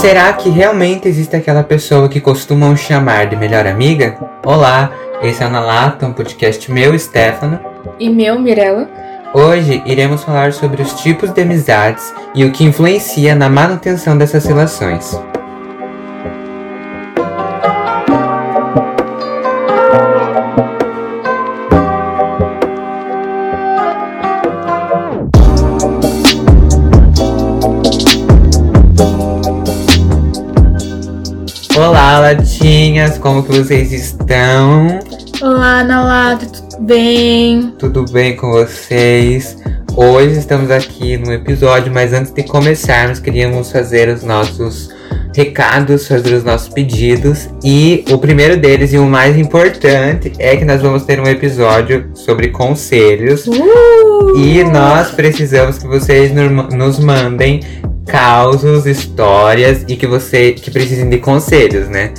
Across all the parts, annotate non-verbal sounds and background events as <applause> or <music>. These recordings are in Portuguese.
será que realmente existe aquela pessoa que costumam chamar de melhor amiga? Olá, esse é o Na Lata, um podcast meu, Stefano. E meu, Mirella. Hoje iremos falar sobre os tipos de amizades e o que influencia na manutenção dessas relações. Latinhas, como que vocês estão? Olá, Nalata, tudo bem? Tudo bem com vocês? Hoje estamos aqui no episódio, mas antes de começarmos, queríamos fazer os nossos recados, fazer os nossos pedidos. E o primeiro deles e o mais importante é que nós vamos ter um episódio sobre conselhos. Uh! E nós precisamos que vocês nos mandem causos, histórias e que você que precisem de conselhos, né?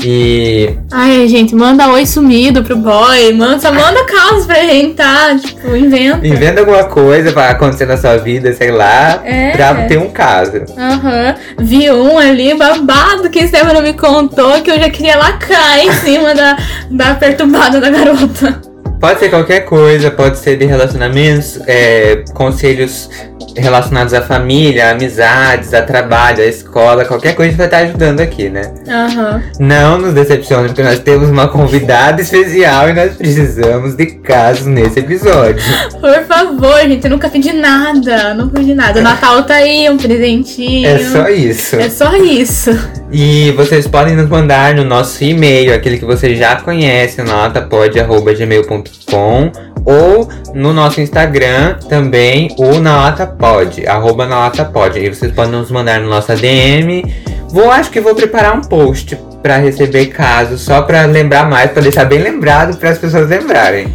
E Ai, gente, manda oi sumido pro boy. Manda, só manda caos pra gente, tá? Tipo, inventa. inventa alguma coisa pra acontecer na sua vida, sei lá, É. pra ter um caso. Aham. Vi um ali, babado, que o Stefano me contou que eu já queria lacrar em cima da, da perturbada da garota. Pode ser qualquer coisa, pode ser de relacionamentos, é, conselhos relacionados à família, a amizades, a trabalho, a escola, qualquer coisa vai estar ajudando aqui, né? Aham. Não nos decepcione, porque nós temos uma convidada especial e nós precisamos de casos nesse episódio. Por favor, gente, eu nunca pedi nada. Não pedi nada. O Natal tá aí, um presentinho. É só isso. É só isso. E vocês podem nos mandar no nosso e-mail, aquele que você já conhece, notapod.gmail.com ou no nosso Instagram também, o nalatapod, arroba nalatapod. Aí vocês podem nos mandar no nosso ADM. Vou, acho que vou preparar um post para receber casos, só para lembrar mais, para deixar bem lembrado para as pessoas lembrarem.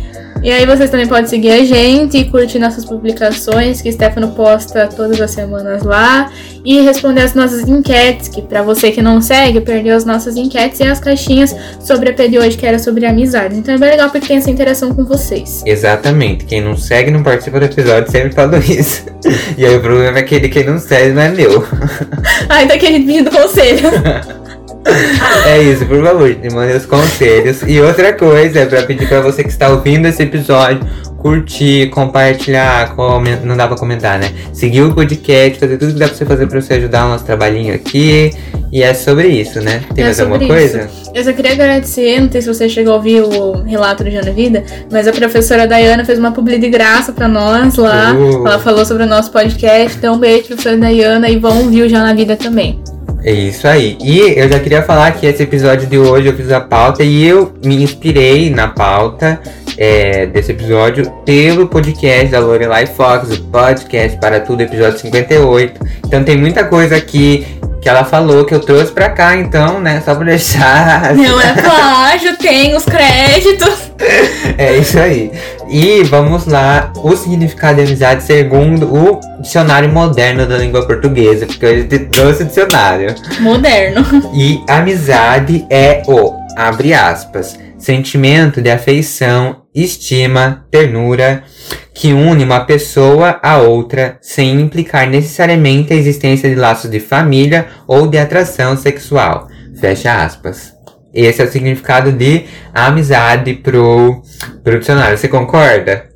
E aí vocês também podem seguir a gente e curtir nossas publicações, que Stefano posta todas as semanas lá. E responder as nossas enquetes, que pra você que não segue, perdeu as nossas enquetes e as caixinhas sobre a de hoje, que era sobre amizades. Então é bem legal porque tem essa interação com vocês. Exatamente. Quem não segue não participa do episódio, sempre falo isso. <laughs> E aí o problema é que ele, quem não segue não é meu. Ai, tá aqui a gente pedindo conselho. <laughs> <laughs> É isso, por favor, me mandem os conselhos. E outra coisa é pra pedir pra você que está ouvindo esse episódio curtir, compartilhar, comen- não dá pra comentar, né? Seguir o podcast, fazer tudo que dá pra você fazer pra você ajudar o nosso trabalhinho aqui. E é sobre isso, né? Tem É mais alguma sobre coisa? Eu só queria agradecer, não sei se você chegou a ouvir o relato do Dia na Vida, mas a professora Dayana fez uma publi de graça pra nós lá. Uh. Ela falou sobre o nosso podcast. Então, um beijo, professora Dayana, e vão ouvir o Já na Vida também. É isso aí. E eu já queria falar que esse episódio de hoje eu fiz a pauta e eu me inspirei na pauta é, desse episódio pelo podcast da Lorelai Fox, o podcast para tudo, episódio 58. Então tem muita coisa aqui que ela falou que eu trouxe pra cá, então, né? Só pra deixar. Não é plágio, tem os créditos. É isso aí. E vamos lá, o significado de amizade segundo o dicionário moderno da língua portuguesa, porque eu trouxe o dicionário. Moderno. E amizade é o, abre aspas, sentimento de afeição, estima, ternura, que une uma pessoa a outra sem implicar necessariamente a existência de laços de família ou de atração sexual. Fecha aspas. Esse é o significado de amizade pro, pro dicionário. Você concorda?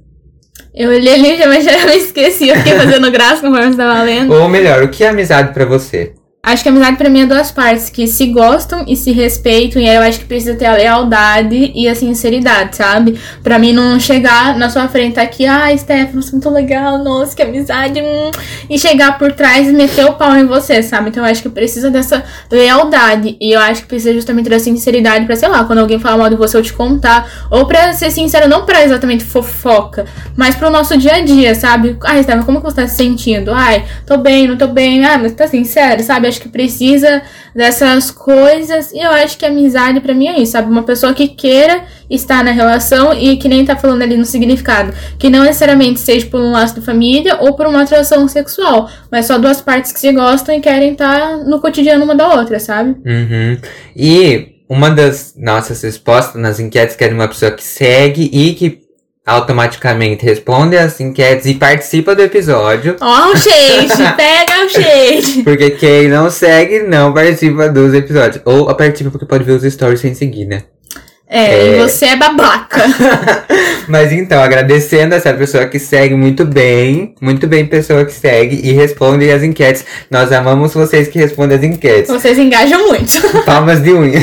Eu olhei ali, <laughs> mas já me esqueci. Eu fiquei fazendo graça conforme você tava lendo. Ou melhor, o que é amizade pra você? Acho que a amizade pra mim é duas partes, que se gostam e se respeitam, e aí eu acho que precisa ter a lealdade e a sinceridade, sabe? Pra mim não chegar na sua frente aqui, ai, Stefano, você é muito legal, nossa, que amizade, hum", e chegar por trás e meter o pau em você, sabe? Então eu acho que precisa dessa lealdade, e eu acho que precisa justamente da sinceridade pra, sei lá, quando alguém falar mal de você, eu te contar, ou pra ser sincero, não pra exatamente fofoca, mas pro nosso dia a dia, sabe? Ai, Stefano, como que você tá se sentindo? Ai, tô bem, não tô bem, ah, mas tá sincero, sabe? Acho que precisa dessas coisas. E eu acho que amizade pra mim é isso, sabe? Uma pessoa que queira estar na relação e que nem tá falando ali no significado. Que não necessariamente seja por um laço de família ou por uma atração sexual. Mas só duas partes que se gostam e querem estar no cotidiano uma da outra, sabe? Uhum. E uma das nossas respostas nas enquetes que é de uma pessoa que segue e que automaticamente responde as enquetes e participa do episódio. Ó, o shade, <laughs> pega o shade. Porque quem não segue não participa dos episódios. Ou participa porque pode ver os stories sem seguir, né? É, e você é babaca. <laughs> Mas então, agradecendo essa pessoa que segue muito bem, muito bem pessoa que segue e responde as enquetes. Nós amamos vocês que respondem as enquetes. Vocês engajam muito. Palmas de unha.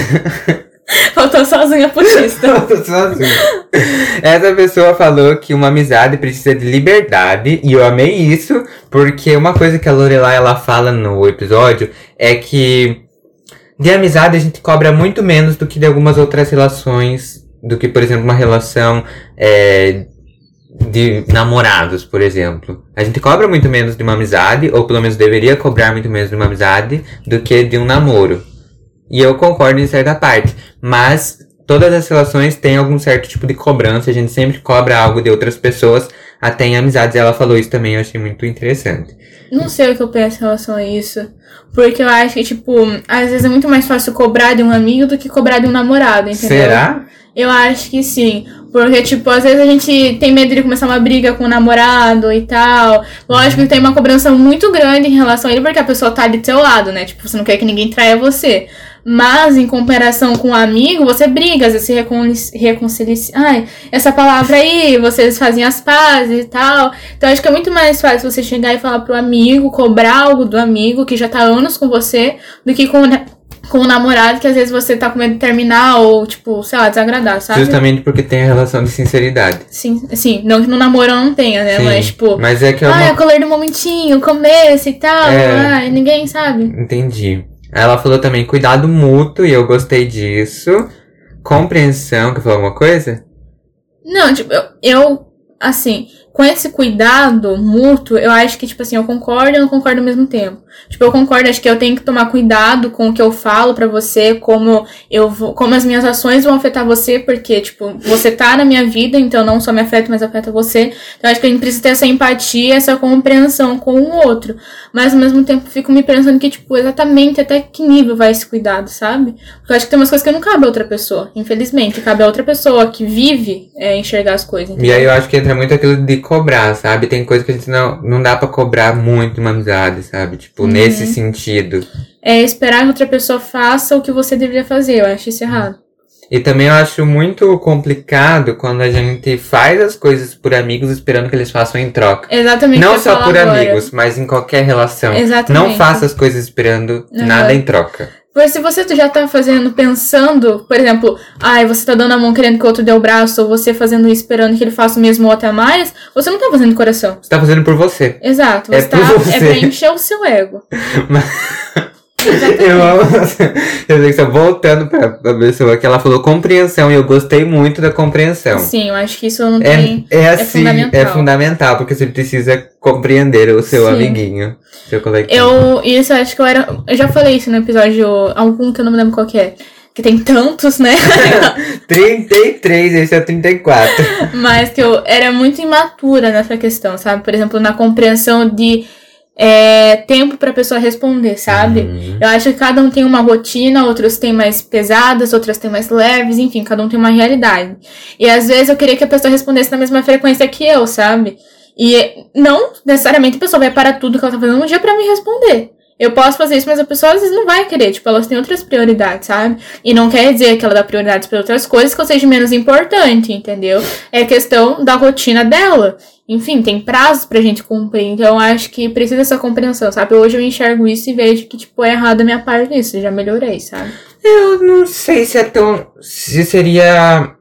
<laughs> <laughs> Faltou unhas <laughs> postiças. Faltou unhas. Essa pessoa falou que uma amizade precisa de liberdade e eu amei isso, porque uma coisa que a Lorelai ela fala no episódio é que de amizade a gente cobra muito menos do que de algumas outras relações, do que, por exemplo, uma relação é, de namorados, por exemplo. A gente cobra muito menos de uma amizade, ou pelo menos deveria cobrar muito menos de uma amizade, do que de um namoro. E eu concordo em certa parte. Mas todas as relações têm algum certo tipo de cobrança, a gente sempre cobra algo de outras pessoas, até em amizades. Ela falou isso também, eu achei muito interessante. Não sei o que eu penso em relação a isso. Porque eu acho que, tipo, às vezes é muito mais fácil cobrar de um amigo do que cobrar de um namorado, entendeu? Será? Eu acho que sim. Porque, tipo, às vezes a gente tem medo de começar uma briga com o namorado e tal. Lógico que tem uma cobrança muito grande em relação a ele, porque a pessoa tá ali do seu lado, né? Tipo, você não quer que ninguém traia você. Mas, em comparação com um amigo, você briga, às vezes se reconcilia. reconcilia ai, essa palavra aí, vocês fazem as pazes e tal. Então, acho que é muito mais fácil você chegar e falar pro amigo, cobrar algo do amigo que já tá anos com você, do que com, com o namorado que às vezes você tá com medo de terminar ou, tipo, sei lá, desagradar, sabe? Justamente porque tem a relação de sinceridade. Sim, sim. Não que no namoro não tenha, né? Sim, Mas, tipo. Mas é que é Ah, uma... é o color do momentinho, começo e tal. É. Ai, ninguém sabe. Entendi. Ela falou também cuidado mútuo, e eu gostei disso. Compreensão, quer falar alguma coisa? Não, tipo, eu, eu, assim, com esse cuidado mútuo, eu acho que, tipo assim, eu concordo e não concordo ao mesmo tempo. Tipo, eu concordo, acho que eu tenho que tomar cuidado com o que eu falo pra você, como eu vou, como as minhas ações vão afetar você, porque, tipo, você tá na minha vida, então não só me afeta, mas afeta você. Então, acho que a gente precisa ter essa empatia, essa compreensão com o outro. Mas, ao mesmo tempo, fico me pensando que, tipo, exatamente até que nível vai esse cuidado, sabe? Porque eu acho que tem umas coisas que não cabe a outra pessoa, infelizmente. Cabe a outra pessoa que vive é, enxergar as coisas. E aí eu acho que entra muito aquilo de cobrar, sabe? Tem coisa que a gente não, não dá pra cobrar muito uma amizade, sabe? Tipo, nesse sentido. É esperar que outra pessoa faça o que você deveria fazer. Eu acho isso errado. E também eu acho muito complicado quando a gente faz as coisas por amigos esperando que eles façam em troca. Exatamente. Não só por agora. amigos, mas em qualquer relação. Exatamente. Não faça as coisas esperando Uhum. nada em troca. Pois se você já tá fazendo pensando, por exemplo, ai, você tá dando a mão querendo que o outro dê o braço, ou você fazendo isso esperando que ele faça o mesmo ou até mais, você não tá fazendo de coração. Você tá fazendo por você. Exato. É Você tá, por você. é pra encher o seu ego. <laughs> <laughs> Eu amo. Eu sei que voltando pra, pra pessoa que ela falou compreensão e eu gostei muito da compreensão. Sim, eu acho que isso não É, tem. é assim, fundamental. é fundamental, porque você precisa compreender o seu Sim. amiguinho, seu coleguinha. Eu. Isso eu acho que eu era. Eu já falei isso no episódio. Algum que eu não me lembro qual que é. Que tem tantos, né? <laughs> 33, esse é o 34. Mas que eu era muito imatura nessa questão, sabe? Por exemplo, na compreensão de é, tempo pra pessoa responder, sabe? Uhum. Eu acho que cada um tem uma rotina, outros têm mais pesadas, outras têm mais leves, enfim, cada um tem uma realidade. E às vezes eu queria que a pessoa respondesse na mesma frequência que eu, sabe? E não necessariamente a pessoa vai parar tudo que ela tá fazendo um dia pra me responder. Eu posso fazer isso, mas a pessoa às vezes não vai querer. Tipo, elas têm outras prioridades, sabe? E não quer dizer que ela dá prioridades para outras coisas que eu seja menos importante, entendeu? É questão da rotina dela. Enfim, tem prazos pra gente cumprir. Então, acho que precisa dessa compreensão, sabe? Hoje eu enxergo isso e vejo que, tipo, é errado a minha parte nisso. Já melhorei, sabe? Eu não sei se é tão. Se seria.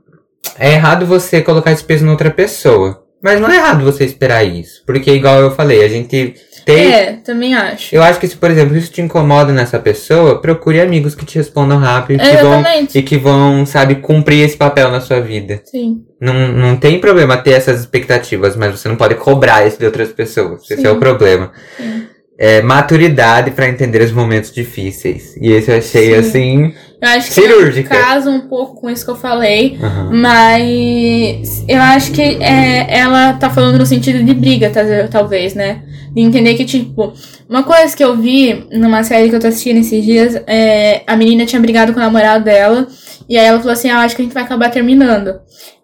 É errado você colocar esse peso em outra pessoa. Mas não é errado você esperar isso. Porque, igual eu falei, a gente tem. É, também acho. Eu acho que se, por exemplo, isso te incomoda nessa pessoa, procure amigos que te respondam rápido que vão, Exatamente. e que vão, sabe, cumprir esse papel na sua vida. Sim. Não, não tem problema ter essas expectativas, mas você não pode cobrar isso de outras pessoas. Esse Sim. é o problema. Sim. É maturidade pra entender os momentos difíceis. E esse eu achei Sim. assim. Eu acho que Cirúrgica. casa um pouco com isso que eu falei. aham. Mas eu acho que é, ela tá falando no sentido de briga, tá- talvez, né? De entender que, tipo, uma coisa que eu vi numa série que eu tô assistindo esses dias, é, a menina tinha brigado com o namorado dela, e aí ela falou assim, ah, acho que a gente vai acabar terminando.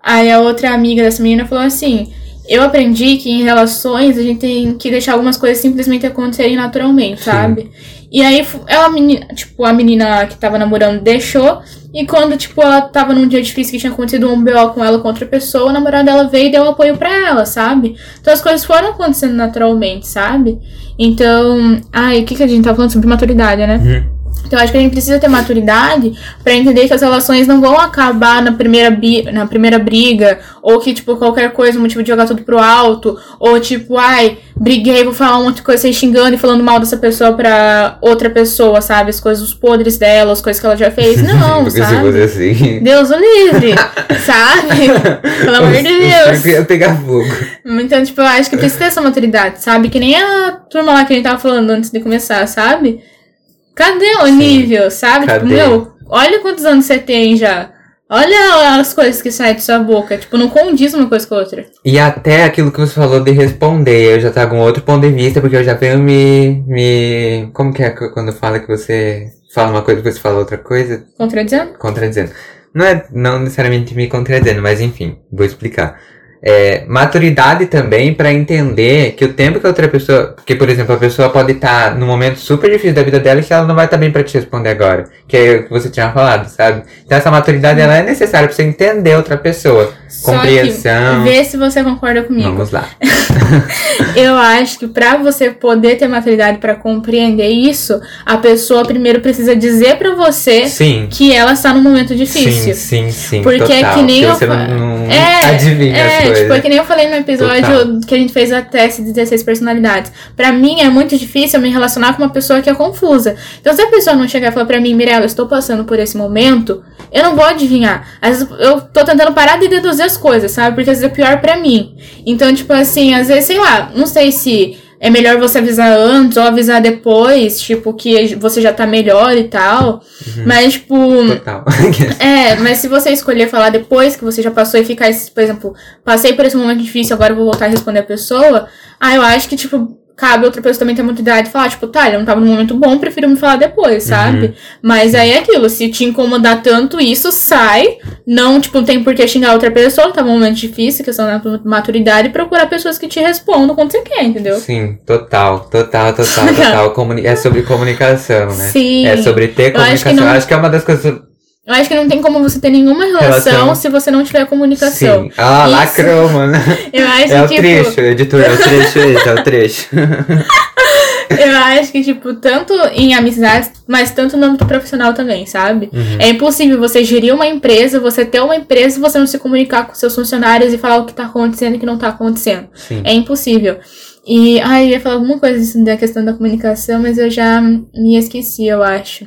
Aí a outra amiga dessa menina falou assim, eu aprendi que em relações a gente tem que deixar algumas coisas simplesmente acontecerem naturalmente, Sim. sabe? E aí ela, tipo, a menina que tava namorando deixou. E quando, tipo, ela tava num dia difícil que tinha acontecido um BO com ela com outra pessoa, o namorado dela veio e deu apoio pra ela, sabe? Então as coisas foram acontecendo naturalmente, sabe? Então. Ai, o que, que a gente tá falando sobre maturidade, né? Uhum. Então eu acho que a gente precisa ter maturidade pra entender que as relações não vão acabar na primeira, na primeira briga, ou que, tipo, qualquer coisa, o motivo de jogar tudo pro alto, ou tipo, ai, briguei, vou falar um monte de coisa, sair xingando e falando mal dessa pessoa pra outra pessoa, sabe? As coisas, os podres dela, as coisas que ela já fez. <laughs> Não, Porque se sabe? fosse assim. Deus o livre, sabe? <laughs> Pelo amor de Deus. circo ia pegar fogo. Então, tipo, eu acho que precisa ter essa maturidade, sabe? Que nem a turma lá que a gente tava falando antes de começar, sabe? Cadê o Sim. nível, sabe? Tipo, Cadê? meu, olha quantos anos você tem já. Olha as coisas que saem de sua boca. Tipo, não condiz uma coisa com a outra. E até aquilo que você falou de responder, eu já trago um outro ponto de vista, porque eu já venho me. me como que é quando fala que você fala uma coisa e você fala outra coisa? Contradizendo? Contradizendo. Não é não necessariamente me contradizendo, mas enfim, vou explicar. É, maturidade também pra entender que o tempo que a outra pessoa. Porque, por exemplo, a pessoa pode estar num momento super difícil da vida dela e que ela não vai estar bem pra te responder agora. Que é o que você tinha falado, sabe? Então essa maturidade ela é necessária pra você entender outra pessoa. Só Compreensão. que, vê se você concorda comigo. Vamos lá. <laughs> Eu acho que pra você poder ter maturidade pra compreender isso, a pessoa primeiro precisa dizer pra você Sim. que ela está num momento difícil. Sim, sim, sim. Porque é total, que nem eu você fa- não, não É, adivinha é, coisas. tipo, é que nem eu falei no episódio Total. que a gente fez a teste de 16 personalidades. Pra mim é muito difícil me relacionar com uma pessoa que é confusa. Então, se a pessoa não chegar e falar pra mim, Mirella, eu estou passando por esse momento, eu não vou adivinhar. Às vezes eu tô tentando parar de deduzir as coisas, sabe? Porque às vezes é pior pra mim. Então, tipo assim, às vezes, sei lá, não sei se é melhor você avisar antes ou avisar depois, tipo, que você já tá melhor e tal. Uhum. Mas, tipo. Total. <laughs> É, mas se você escolher falar depois que você já passou e ficar, por exemplo, passei por esse momento difícil, agora eu vou voltar a responder a pessoa, ah, eu acho que, tipo, cabe outra pessoa também ter maturidade e falar, tipo, tá, ele não tava num momento bom, prefiro me falar depois, sabe? Mas aí é aquilo, se te incomodar tanto isso, sai, não, tipo, tem por que xingar outra pessoa, tá num momento difícil, questão da maturidade, e procurar pessoas que te respondam quando você quer, entendeu? Sim, total, total, total, <laughs> total. É sobre comunicação, né? Sim. É sobre ter Eu acho que comunicação. não- Acho que é uma das coisas. Eu acho que não tem como você ter nenhuma relação, Relação. se você não tiver comunicação. Sim. Ah, Isso. lacrou, mano. <laughs> Eu acho É o tipo. trecho, editor, é o trecho esse, é o trecho. <laughs> Eu acho que, tipo, tanto em amizades, mas tanto no âmbito profissional também, sabe? Uhum. É impossível você gerir uma empresa, você ter uma empresa e você não se comunicar com seus funcionários e falar o que tá acontecendo e o que não tá acontecendo. Sim. É impossível. E, ai, eu ia falar alguma coisa da questão da comunicação, mas eu já me esqueci, eu acho.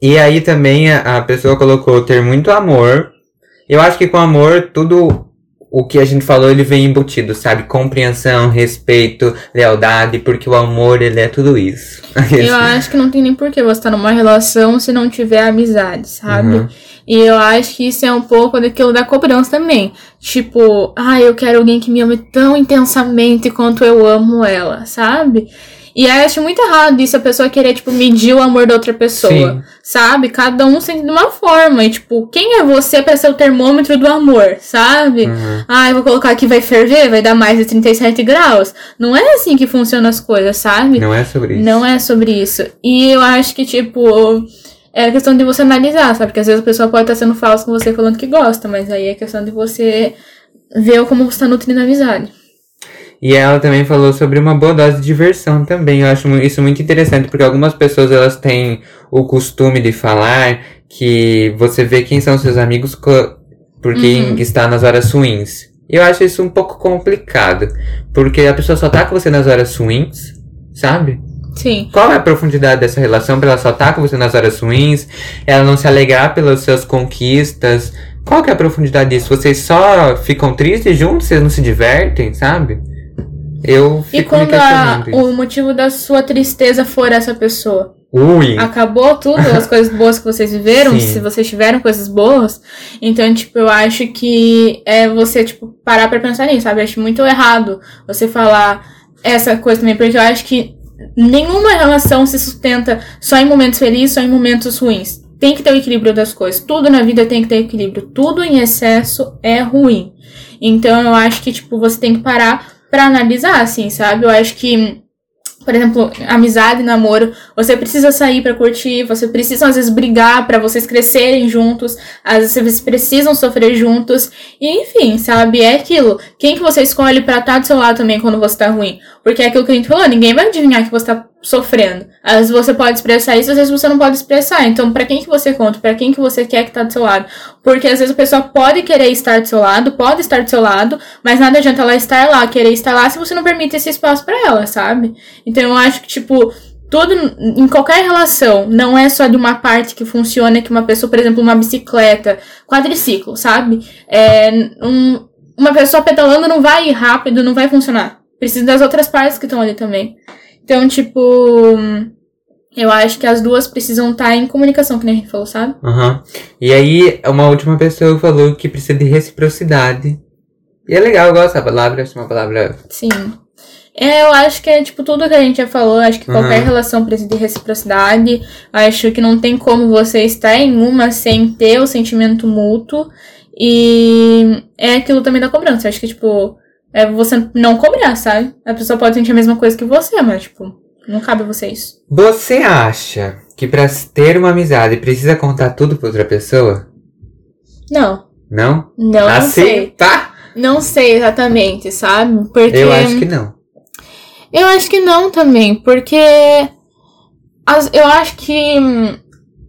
E aí também a, a pessoa colocou ter muito amor. Eu acho que com amor, tudo o que a gente falou, ele vem embutido, sabe? Compreensão, respeito, lealdade, porque o amor, ele é tudo isso. <laughs> Eu acho que não tem nem por que você estar numa relação se não tiver amizade, sabe? Uhum. E eu acho que isso é um pouco daquilo da cobrança também. Tipo, ah, eu quero alguém que me ame tão intensamente quanto eu amo ela, sabe? E aí eu acho muito errado isso, a pessoa querer, tipo, medir o amor da outra pessoa, Sim. sabe? Cada um sente de uma forma. E, tipo, quem é você pra ser o termômetro do amor, sabe? Uhum. Ah, eu vou colocar aqui, vai ferver, vai dar mais de 37 graus. Não é assim que funcionam as coisas, sabe? Não é sobre isso. Não é sobre isso. E eu acho que, tipo, é a questão de você analisar, sabe? Porque às vezes a pessoa pode estar sendo falsa com você falando que gosta, mas aí é questão de você ver como você está nutrindo a amizade. E ela também falou sobre uma boa dose de diversão também. Eu acho isso muito interessante, porque algumas pessoas elas têm o costume de falar que você vê quem são seus amigos por quem Uhum. está nas horas ruins. Eu acho isso um pouco complicado, porque a pessoa só tá com você nas horas ruins, sabe? Sim. Qual é a profundidade dessa relação pra ela só estar com você nas horas ruins? Ela não se alegrar pelas suas conquistas? Qual que é a profundidade disso? Vocês só ficam tristes juntos? Vocês não se divertem, sabe? Eu E fico me quando a- o motivo da sua tristeza for essa pessoa? Ui! Acabou tudo, as <laughs> coisas boas que vocês viveram, Sim. se vocês tiveram coisas boas. Então, tipo, eu acho que é você, tipo, parar pra pensar nisso, sabe? Eu acho muito errado você falar, essa coisa também, porque eu acho que nenhuma relação se sustenta só em momentos felizes, só em momentos ruins. Tem que ter o equilíbrio das coisas. Tudo na vida tem que ter equilíbrio. Tudo em excesso é ruim. Então eu acho que, tipo, você tem que parar pra analisar, assim, sabe? Eu acho que por exemplo, amizade, namoro, você precisa sair para curtir, você precisa às vezes brigar para vocês crescerem juntos, às vezes vocês precisam sofrer juntos, e enfim, sabe? É aquilo. Quem que você escolhe para estar tá do seu lado também quando você tá ruim? Porque é aquilo que a gente falou, ninguém vai adivinhar que você tá sofrendo. Às vezes você pode expressar isso, às vezes você não pode expressar. Então, para quem que você conta? Para quem que você quer que tá do seu lado? Porque às vezes a pessoa pode querer estar do seu lado, pode estar do seu lado, mas nada adianta ela estar lá, querer estar lá se você não permite esse espaço para ela, sabe? Então, eu acho que tipo tudo em qualquer relação, não é só de uma parte que funciona que uma pessoa, por exemplo, uma bicicleta, quadriciclo, sabe? É, um, uma pessoa pedalando não vai ir rápido, não vai funcionar. Precisa das outras partes que estão ali também. Então, tipo, eu acho que as duas precisam estar em comunicação, que nem a gente falou, sabe? Uhum. E aí, uma última pessoa falou que precisa de reciprocidade. E é legal, eu gosto dessa palavra, acho uma palavra. Sim. É, eu acho que é tipo tudo que a gente já falou, acho que qualquer uhum. relação precisa de reciprocidade. Acho que não tem como você estar em uma sem ter o sentimento mútuo. E é aquilo também da cobrança. Acho que, tipo, é você não cobrar, sabe? A pessoa pode sentir a mesma coisa que você, mas, tipo, não cabe a vocês. Você acha que pra ter uma amizade precisa contar tudo pra outra pessoa? Não. Não? Não, assim, não sei. tá? Não sei exatamente, sabe? Porque... Eu acho que não. Eu acho que não também, porque... As, eu acho que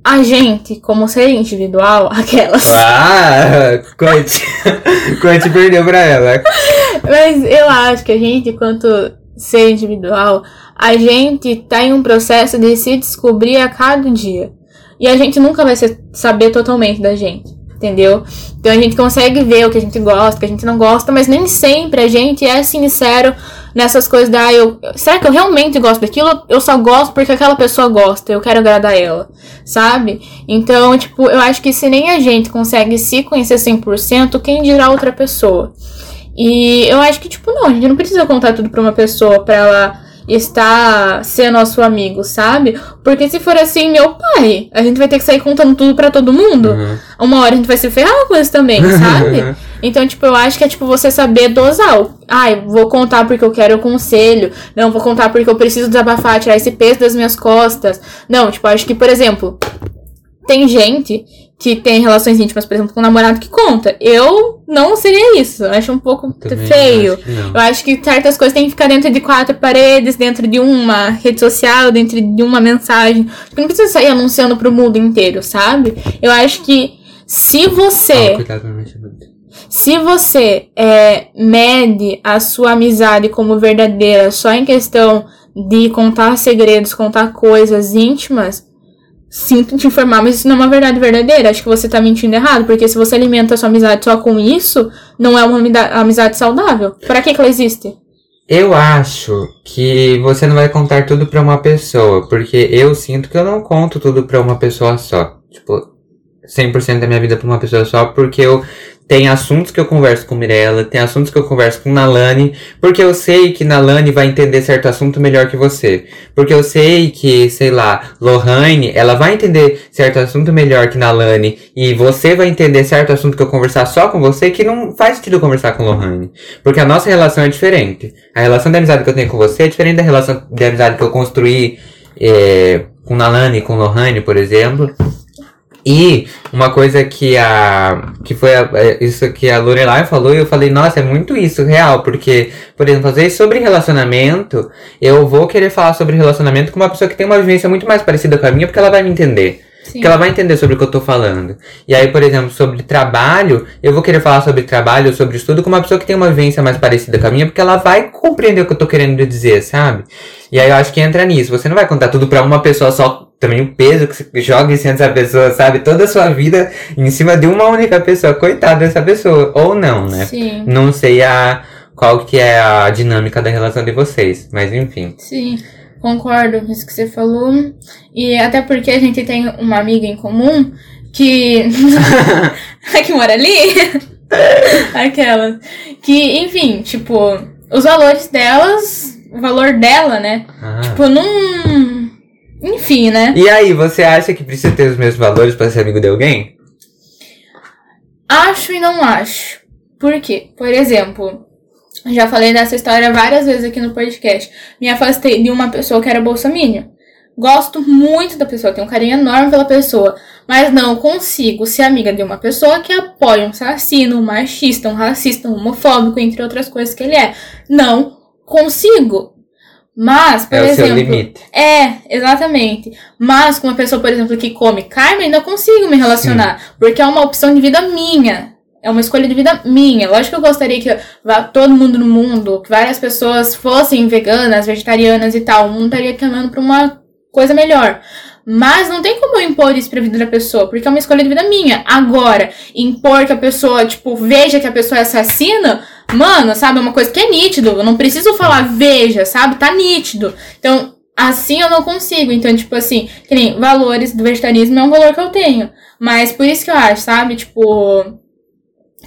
a gente, como ser individual, <laughs> aquelas. Ah, Conte. Conte perdeu pra ela. Mas eu acho que a gente, quanto ser individual, a gente tá em um processo de se descobrir a cada dia. E a gente nunca vai saber totalmente da gente, entendeu? Então a gente consegue ver o que a gente gosta, o que a gente não gosta, mas nem sempre a gente é sincero nessas coisas da eu, será que eu realmente gosto daquilo? Eu só gosto porque aquela pessoa gosta, eu quero agradar ela, sabe? Então, tipo, eu acho que se nem a gente consegue se conhecer 100%, quem dirá outra pessoa? E eu acho que, tipo, não, a gente não precisa contar tudo pra uma pessoa pra ela está sendo nosso amigo, sabe? Porque se for assim, meu pai, a gente vai ter que sair contando tudo para todo mundo. Uhum. Uma hora a gente vai se ferrar com isso também, sabe? <laughs> então, tipo, eu acho que é tipo você saber dosar. Ai, vou contar porque eu quero o conselho. Não, vou contar porque eu preciso desabafar, tirar esse peso das minhas costas. Não, tipo, acho que, por exemplo, tem gente que tem relações íntimas, por exemplo, com um namorado que conta. Eu não seria isso. Eu acho um pouco Também feio. Acho eu acho que certas coisas têm que ficar dentro de quatro paredes, dentro de uma rede social, dentro de uma mensagem. Porque não precisa sair anunciando pro mundo inteiro, sabe? Eu acho que se você. Oh, cuidado, se você é, mede a sua amizade como verdadeira só em questão de contar segredos, contar coisas íntimas, sinto te informar, mas isso não é uma verdade verdadeira. Acho que você tá mentindo errado, porque se você alimenta a sua amizade só com isso, não é uma amizade saudável. Para que, que ela existe? Eu acho que você não vai contar tudo pra uma pessoa, porque eu sinto que eu não conto tudo pra uma pessoa só. Tipo, 100% da minha vida pra uma pessoa só, porque eu tem assuntos que eu converso com Mirella, tem assuntos que eu converso com Nalane, porque eu sei que Nalane vai entender certo assunto melhor que você. Porque eu sei que, sei lá, Lohane, ela vai entender certo assunto melhor que Nalane, e você vai entender certo assunto que eu conversar só com você, que não faz sentido conversar com Lohane. Porque a nossa relação é diferente. A relação de amizade que eu tenho com você é diferente da relação de amizade que eu construí é, com Nalane, com Lohane, por exemplo. E uma coisa que a. que foi a, é, isso que a Lorelai falou, e eu falei, nossa, é muito isso, real, porque, por exemplo, fazer sobre relacionamento, eu vou querer falar sobre relacionamento com uma pessoa que tem uma vivência muito mais parecida com a minha, porque ela vai me entender. Sim. Que ela vai entender sobre o que eu tô falando. E aí, por exemplo, sobre trabalho, eu vou querer falar sobre trabalho, sobre estudo com uma pessoa que tem uma vivência mais parecida com a minha, porque ela vai compreender o que eu tô querendo dizer, sabe? E aí eu acho que entra nisso. Você não vai contar tudo pra uma pessoa só, também o peso que você joga em cima dessa pessoa, sabe? Toda a sua vida em cima de uma única pessoa. Coitada dessa pessoa. Ou não, né? Sim. Não sei a, qual que é a dinâmica da relação de vocês, mas enfim. Sim. Concordo com isso que você falou. E até porque a gente tem uma amiga em comum que. <laughs> <laughs> que mora ali. <laughs> Aquela. Que, enfim, tipo, os valores delas o valor dela, né? Ah. Tipo, não. Enfim, né? E aí, você acha que precisa ter os mesmos valores pra ser amigo de alguém? Acho e não acho. Por quê? Por exemplo, já falei dessa história várias vezes aqui no podcast. Me afastei de uma pessoa que era bolsominion. Gosto muito da pessoa, tenho um carinho enorme pela pessoa, mas não consigo ser amiga de uma pessoa que apoia um assassino, um machista, um racista, um homofóbico, entre outras coisas que ele é. Não consigo. Mas, por é o exemplo. seu limite. É, exatamente. Mas com uma pessoa, por exemplo, que come carne, ainda consigo me relacionar. Porque é uma opção de vida minha. É uma escolha de vida minha. Lógico que eu gostaria que vá todo mundo no mundo, que várias pessoas fossem veganas, vegetarianas e tal. O mundo estaria caminhando pra uma coisa melhor. Mas não tem como eu impor isso pra vida da pessoa, porque é uma escolha de vida minha. Agora, impor que a pessoa, tipo, veja que a pessoa é assassina, mano, sabe? É uma coisa que é nítido. Eu não preciso falar veja, sabe? Tá nítido. Então, assim eu não consigo. Então, tipo assim, que nem valores do vegetarianismo é um valor que eu tenho. Mas por isso que eu acho, sabe? Tipo.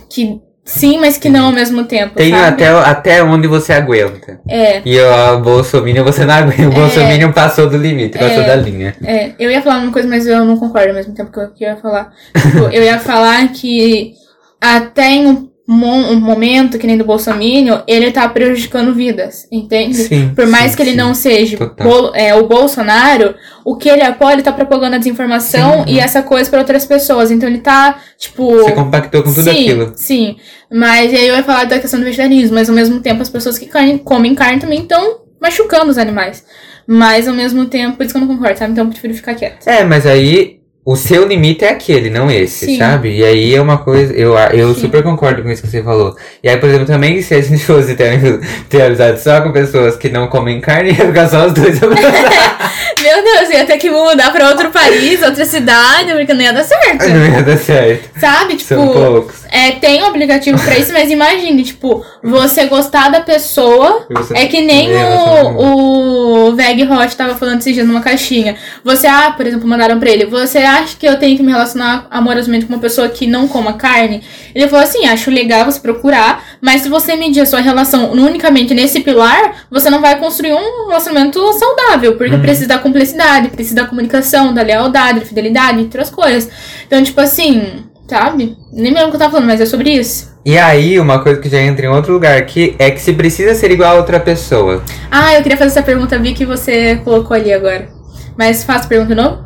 Que sim, mas que não ao mesmo tempo. Tem sabe? até, até onde você aguenta. É. E o Bolsonaro você não aguenta. O Bolsonaro passou do limite, passou É. da linha. É, eu ia falar uma coisa, mas eu não concordo ao mesmo tempo que eu, que eu ia falar. Tipo, eu ia falar que até em um, um momento, que nem do Bolsonaro, ele tá prejudicando vidas, entende? Sim. Por mais sim, que ele sim. não seja bol- é, o Bolsonaro, o que ele apoia, ele tá propagando a desinformação e essa coisa pra outras pessoas. Então ele tá, tipo. Você compactou com tudo aquilo. Sim. Mas aí eu ia falar da questão do vegetarianismo, mas ao mesmo tempo as pessoas que carne- comem carne também estão machucando os animais. Mas ao mesmo tempo, por isso que eu não concordo, sabe? Então eu prefiro ficar quieta. É, mas aí o seu limite é aquele, não esse, Sim. sabe? E aí é uma coisa, eu, eu Sim. super concordo com isso que você falou. E aí, por exemplo, também se a gente <laughs> fosse ter, ter amizade só com pessoas que não comem carne, <laughs> ia ficar só os dois. <laughs> Meu Deus, eu ia ter que mudar pra outro país, outra cidade, porque não ia dar certo. não ia dar certo. Sabe? Tipo, São poucos. É, tem um aplicativo pra isso, mas imagine, tipo, você gostar da pessoa. É que nem o, o Veg Hot tava falando esses dias numa caixinha. Você, ah, por exemplo, mandaram pra ele. Você acha que eu tenho que me relacionar amorosamente com uma pessoa que não coma carne? Ele falou assim: acho legal você procurar, mas se você medir a sua relação unicamente nesse pilar, você não vai construir um relacionamento saudável, porque Uhum. precisa da cumplicidade, precisa da comunicação, da lealdade, da fidelidade, entre outras coisas. Então, tipo assim, sabe? Nem me lembro o que eu tava falando, mas é sobre isso. E aí, uma coisa que já entra em outro lugar aqui é que se precisa ser igual a outra pessoa. Ah, eu queria fazer essa pergunta, vi que você colocou ali agora. Mas faço a pergunta novo?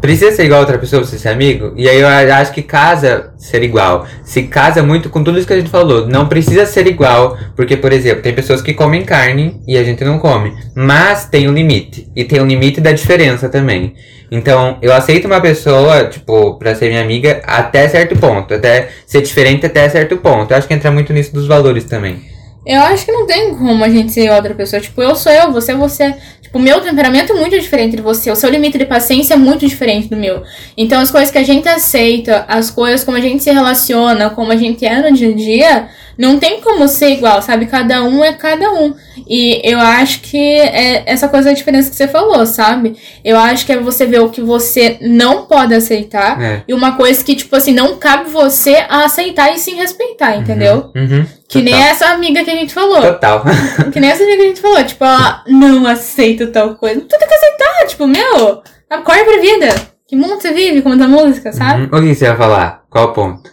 Precisa ser igual a outra pessoa pra você ser amigo? E aí eu acho que casa ser igual. Se casa muito com tudo isso que a gente falou. Não precisa ser igual, porque, por exemplo, tem pessoas que comem carne e a gente não come. Mas tem um limite. E tem um limite da diferença também. Então, eu aceito uma pessoa, tipo, pra ser minha amiga até certo ponto. Até ser diferente até certo ponto. Eu acho que entra muito nisso dos valores também. Eu acho que não tem como a gente ser outra pessoa. Tipo, eu sou eu, você é você. Tipo, o meu temperamento é muito diferente de você. O seu limite de paciência é muito diferente do meu. Então, as coisas que a gente aceita, as coisas como a gente se relaciona, como a gente é no dia a dia, não tem como ser igual, sabe? Cada um é cada um. E eu acho que é essa coisa da diferença que você falou, sabe? Eu acho que é você ver o que você não pode aceitar É. e uma coisa que, tipo assim, não cabe você a aceitar e sim respeitar, entendeu? Uhum. Que nem essa amiga que a gente falou. Total. <laughs> Que nem essa amiga que a gente falou. Tipo, ela não aceita tal coisa. Tu tem que aceitar. Tipo, meu, acorda pra vida. Que mundo você vive com muita música, sabe? Uhum. O que você vai falar? Qual o ponto?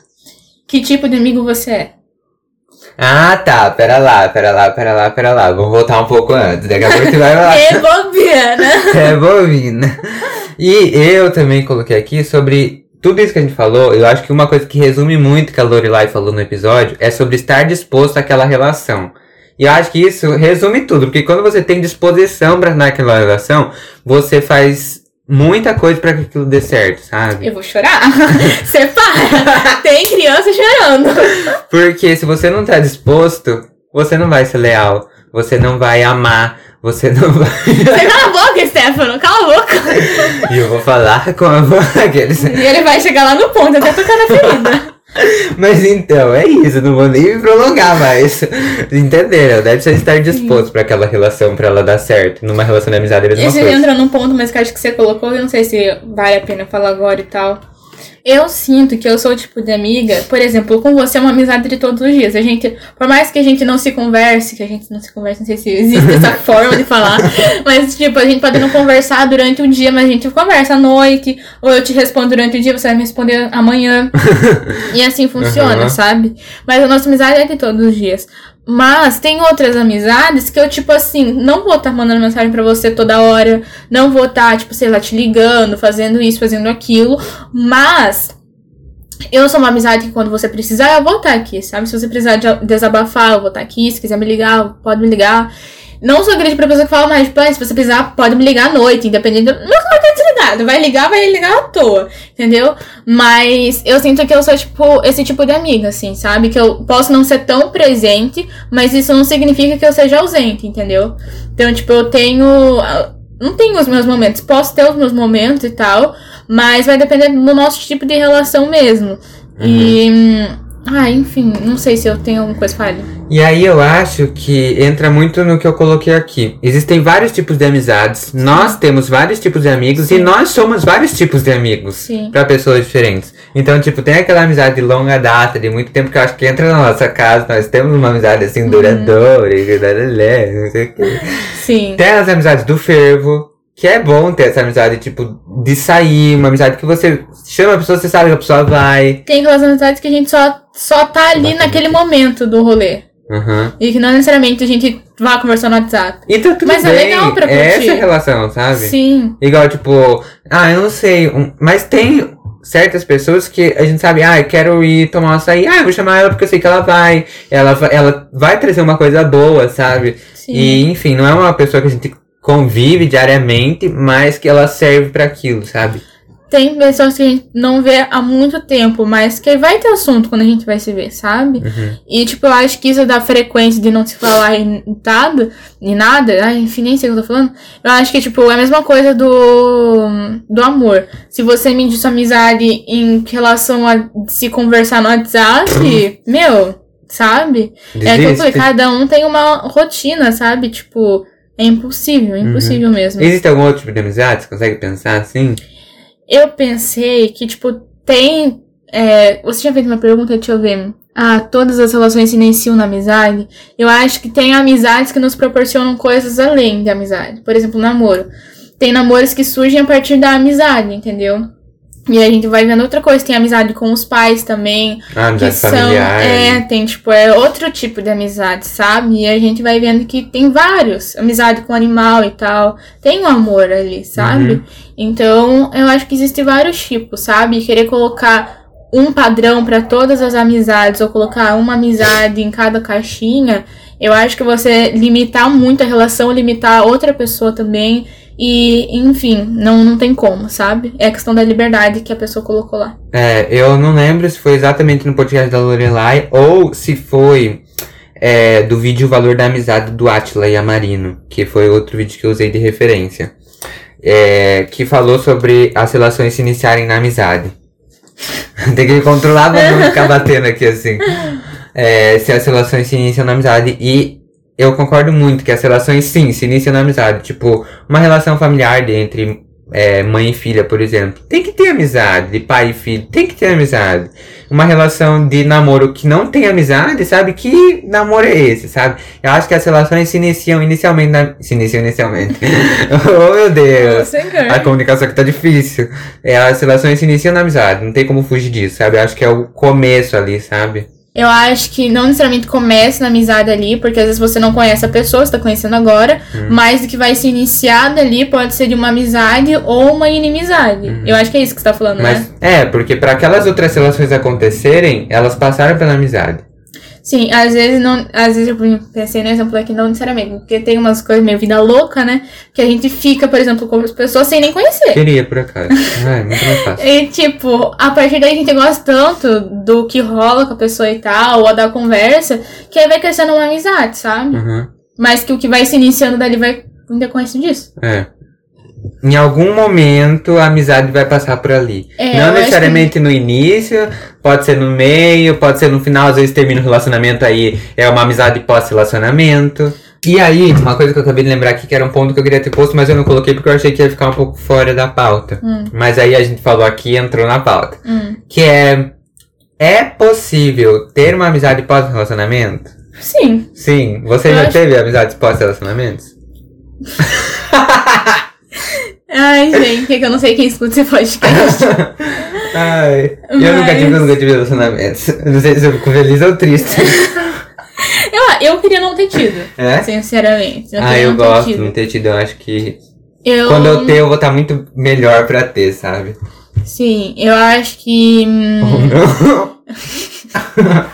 Que tipo de amigo você é? Ah, tá. Pera lá, pera lá, pera lá, pera lá. Vamos voltar um pouco antes. Daqui a pouco você vai lá. É bobiana. É bovina. E eu também coloquei aqui sobre tudo isso que a gente falou. Eu acho que uma coisa que resume muito que a Lorelai falou no episódio é sobre estar disposto àquela relação. E eu acho que isso resume tudo, porque quando você tem disposição pra naquela relação, você faz muita coisa pra que aquilo dê certo, sabe? Eu vou chorar. <laughs> Separa. Tem criança chorando. Porque se você não tá disposto, você não vai ser leal, você não vai amar, você não vai. Você cala a boca, Stefano. Cala a boca. <laughs> e eu vou falar com a aqueles. <laughs> E ele vai chegar lá no ponto, até tocar na ferida. <laughs> Mas então, é isso, não vou nem me prolongar mais. Entenderam? Deve ser estar disposto pra aquela relação, pra ela dar certo. Numa relação de amizade é a mesma Esse coisa. entra num ponto, mas que acho que você colocou, eu não sei se vale a pena falar agora e tal. Eu sinto que eu sou o tipo de amiga, por exemplo, com você é uma amizade de todos os dias. A gente, por mais que a gente não se converse, que a gente não se converse, não sei se existe essa <laughs> forma de falar, mas tipo, a gente pode não conversar durante o dia, mas a gente conversa à noite, ou eu te respondo durante o dia, você vai me responder amanhã. <laughs> e assim funciona, Uhum. sabe? Mas a nossa amizade é de todos os dias. Mas tem outras amizades que eu, tipo assim, não vou estar mandando mensagem pra você toda hora, não vou estar, tipo, sei lá, te ligando, fazendo isso, fazendo aquilo, mas eu sou uma amizade que quando você precisar, eu vou estar aqui, sabe? Se você precisar de desabafar, eu vou estar aqui, se quiser me ligar, pode me ligar. Não sou aquele tipo de pessoa que fala, mas, tipo, ah, se você precisar, pode me ligar à noite, independente do. Meu desligado. Vai ligar, vai ligar à toa. Entendeu? Mas eu sinto que eu sou, tipo, esse tipo de amiga, assim, sabe? Que eu posso não ser tão presente, mas isso não significa que eu seja ausente, entendeu? Então, tipo, eu tenho. Não tenho os meus momentos. Posso ter os meus momentos e tal, mas vai depender do nosso tipo de relação mesmo. E. hum, Ah, enfim, não sei se eu tenho alguma coisa falha. E aí eu acho que entra muito no que eu coloquei aqui. Existem vários tipos de amizades, nós temos vários tipos de amigos e Sim. nós somos vários tipos de amigos Sim. para pessoas diferentes. Então, tipo, tem aquela amizade de longa data, de muito tempo que eu acho que entra na nossa casa, nós temos uma amizade assim duradoura, e dadalé, não sei o quê. Sim. Tem as amizades do fervo, que é bom ter essa amizade, tipo, de sair, uma amizade que você chama a pessoa, você sabe que a pessoa vai. Tem aquelas amizades que a gente só, só tá ali Bacana. naquele momento do rolê. Aham. E que não necessariamente a gente vá conversar no WhatsApp. E tá tudo Mas é bem. legal pra é curtir. essa relação, sabe? Sim. Igual, tipo, ah, eu não sei, um- mas tem certas pessoas que a gente sabe, ah, eu quero ir tomar um açaí, ah, eu vou chamar ela porque eu sei que ela vai, ela, ela vai trazer uma coisa boa, sabe? Sim. E, enfim, não é uma pessoa que a gente convive diariamente, mas que ela serve pra aquilo, sabe? Tem pessoas que a gente não vê há muito tempo, mas que vai ter assunto quando a gente vai se ver, sabe? Uhum. E, tipo, eu acho que isso da frequência de não se falar em nada, em nada, ai, enfim, nem sei o que eu tô falando. Eu acho que, tipo, é a mesma coisa do, do amor. Se você medir sua amizade em relação a se conversar no WhatsApp, meu, sabe? É que eu Desiste. falei, cada um tem uma rotina, sabe? Tipo, é impossível, é impossível mesmo. Existe algum outro tipo de amizade? Você consegue pensar assim? Eu pensei que, tipo, tem. é, você tinha feito uma pergunta, deixa eu ver. Ah, todas as relações se iniciam na amizade. Eu acho que tem amizades que nos proporcionam coisas além da amizade. Por exemplo, namoro. Tem namoros que surgem a partir da amizade, entendeu? E a gente vai vendo outra coisa. Tem amizade com os pais também. Ah, Que amizade são. familiar. É, tem, tipo, é outro tipo de amizade, sabe? E a gente vai vendo que tem vários. Amizade com animal e tal. Tem um amor ali, sabe? Uhum. Então, eu acho que existem vários tipos, sabe? Querer colocar um padrão pra todas as amizades ou colocar uma amizade em cada caixinha, eu acho que você limitar muito a relação, limitar outra pessoa também. E, enfim, não, não tem como, sabe? É a questão da liberdade que a pessoa colocou lá. É, eu não lembro se foi exatamente no podcast da Lorelai ou se foi é, do vídeo Valor da Amizade do Atila e Amarino, que foi outro vídeo que eu usei de referência. É, que falou sobre as relações se iniciarem na amizade. <laughs> Tem que controlar pra não ficar batendo aqui assim. É, se as relações se iniciam na amizade e eu concordo muito que as relações sim se iniciam na amizade. Tipo, uma relação familiar entre é, mãe e filha, por exemplo. Tem que ter amizade, de pai e filho, tem que ter amizade. Uma relação de namoro que não tem amizade, sabe? Que namoro é esse, sabe? Eu acho que as relações se iniciam inicialmente na... Se iniciam inicialmente. <laughs> oh meu Deus! A comunicação aqui tá difícil. É, as relações se iniciam na amizade, não tem como fugir disso, sabe? Eu acho que é o começo ali, sabe? Eu acho que não necessariamente começa na amizade ali, porque às vezes você não conhece a pessoa, você tá conhecendo agora, mas o que vai se iniciar dali pode ser de uma amizade ou uma inimizade. Eu acho que é isso que você tá falando, né? Mas é, porque para aquelas outras relações acontecerem, elas passaram pela amizade. Sim, às vezes não. Às vezes eu pensei no exemplo aqui, não necessariamente, porque tem umas coisas meio vida louca, né? Que a gente fica, por exemplo, com as pessoas sem nem conhecer. Queria, por acaso. <laughs> Ai, muito mais fácil. E, tipo, a partir daí a gente gosta tanto do que rola com a pessoa e tal, ou da conversa, que aí vai crescendo uma amizade, sabe? Uhum. Mas que o que vai se iniciando dali vai em decorrência disso. É. Em algum momento a amizade vai passar por ali. É, Não necessariamente no início, pode ser no meio, pode ser no final, às vezes termina o relacionamento aí, é uma amizade pós-relacionamento. E aí, uma coisa que eu acabei de lembrar aqui, que era um ponto que eu queria ter posto, mas eu não coloquei porque eu achei que ia ficar um pouco fora da pauta. Hum. Mas aí a gente falou aqui e entrou na pauta. Hum. Que é. É possível ter uma amizade pós-relacionamento? Sim. Sim. Você Eu já acho- teve amizades pós-relacionamentos? <laughs> Ai, gente, é que eu não sei quem escuta esse podcast. <laughs> Ai. Eu Mas- nunca tive, eu nunca tive relacionamentos. Não sei se eu fico feliz ou triste. <laughs> eu, eu queria não ter tido, É? sinceramente. Ah, eu gosto de não ter tido. Eu acho que Eu, quando eu ter, eu vou estar muito melhor pra ter, sabe? Sim, eu acho que. hum, Ou não? <laughs>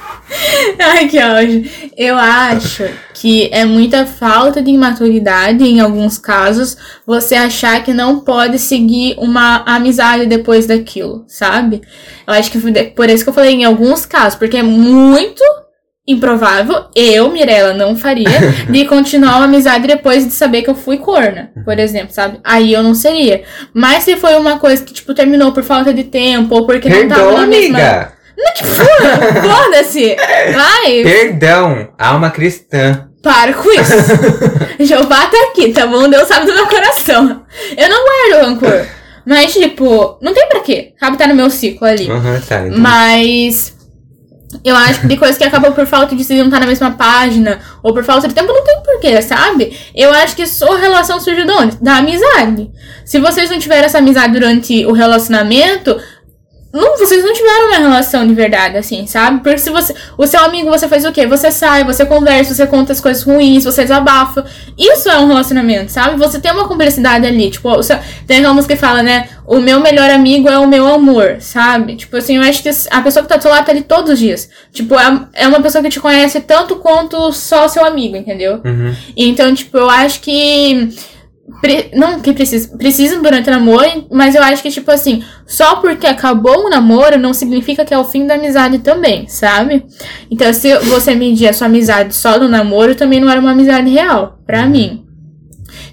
Ai, que ódio. Eu acho que é muita falta de imaturidade, em alguns casos, você achar que não pode seguir uma amizade depois daquilo, sabe? Eu acho que por isso que eu falei em alguns casos, porque é muito improvável, eu, Mirella, não faria, <laughs> de continuar uma amizade depois de saber que eu fui corna, por exemplo, sabe? Aí eu não seria. Mas se foi uma coisa que, tipo, terminou por falta de tempo, ou porque não tava na mesma... amiga! Foda-se! <laughs> Vai! Perdão, alma cristã. Para com isso! <laughs> Jeová tá aqui, tá bom? Deus sabe do meu coração. Eu não guardo rancor. Mas, tipo, não tem pra quê. Sabe, tá no meu ciclo ali. Aham, tá. Então. Mas. Eu acho que de coisas que acabam por falta de se não estar na mesma página, ou por falta de tempo, não tem porquê, sabe? Eu acho que sua relação surge de onde? Da amizade. Se vocês não tiverem essa amizade durante o relacionamento, não, vocês não tiveram uma relação de verdade, assim, sabe? Porque se você. O seu amigo, você faz o quê? Você sai, você conversa, você conta as coisas ruins, você desabafa. Isso é um relacionamento, sabe? Você tem uma cumplicidade ali. Tipo, o seu- tem aquela música que fala, né? O meu melhor amigo é o meu amor, sabe? Tipo assim, eu acho que a pessoa que tá do seu lado tá ali todos os dias. Tipo, é, é uma pessoa que te conhece tanto quanto só seu amigo, entendeu? Uhum. Então, tipo, eu acho que. Pre- não que precisa, precisam durante o namoro, mas eu acho que, tipo assim, só porque acabou o namoro não significa que é o fim da amizade também, sabe? Então, se você medir a sua amizade só no namoro, também não era uma amizade real, pra mim.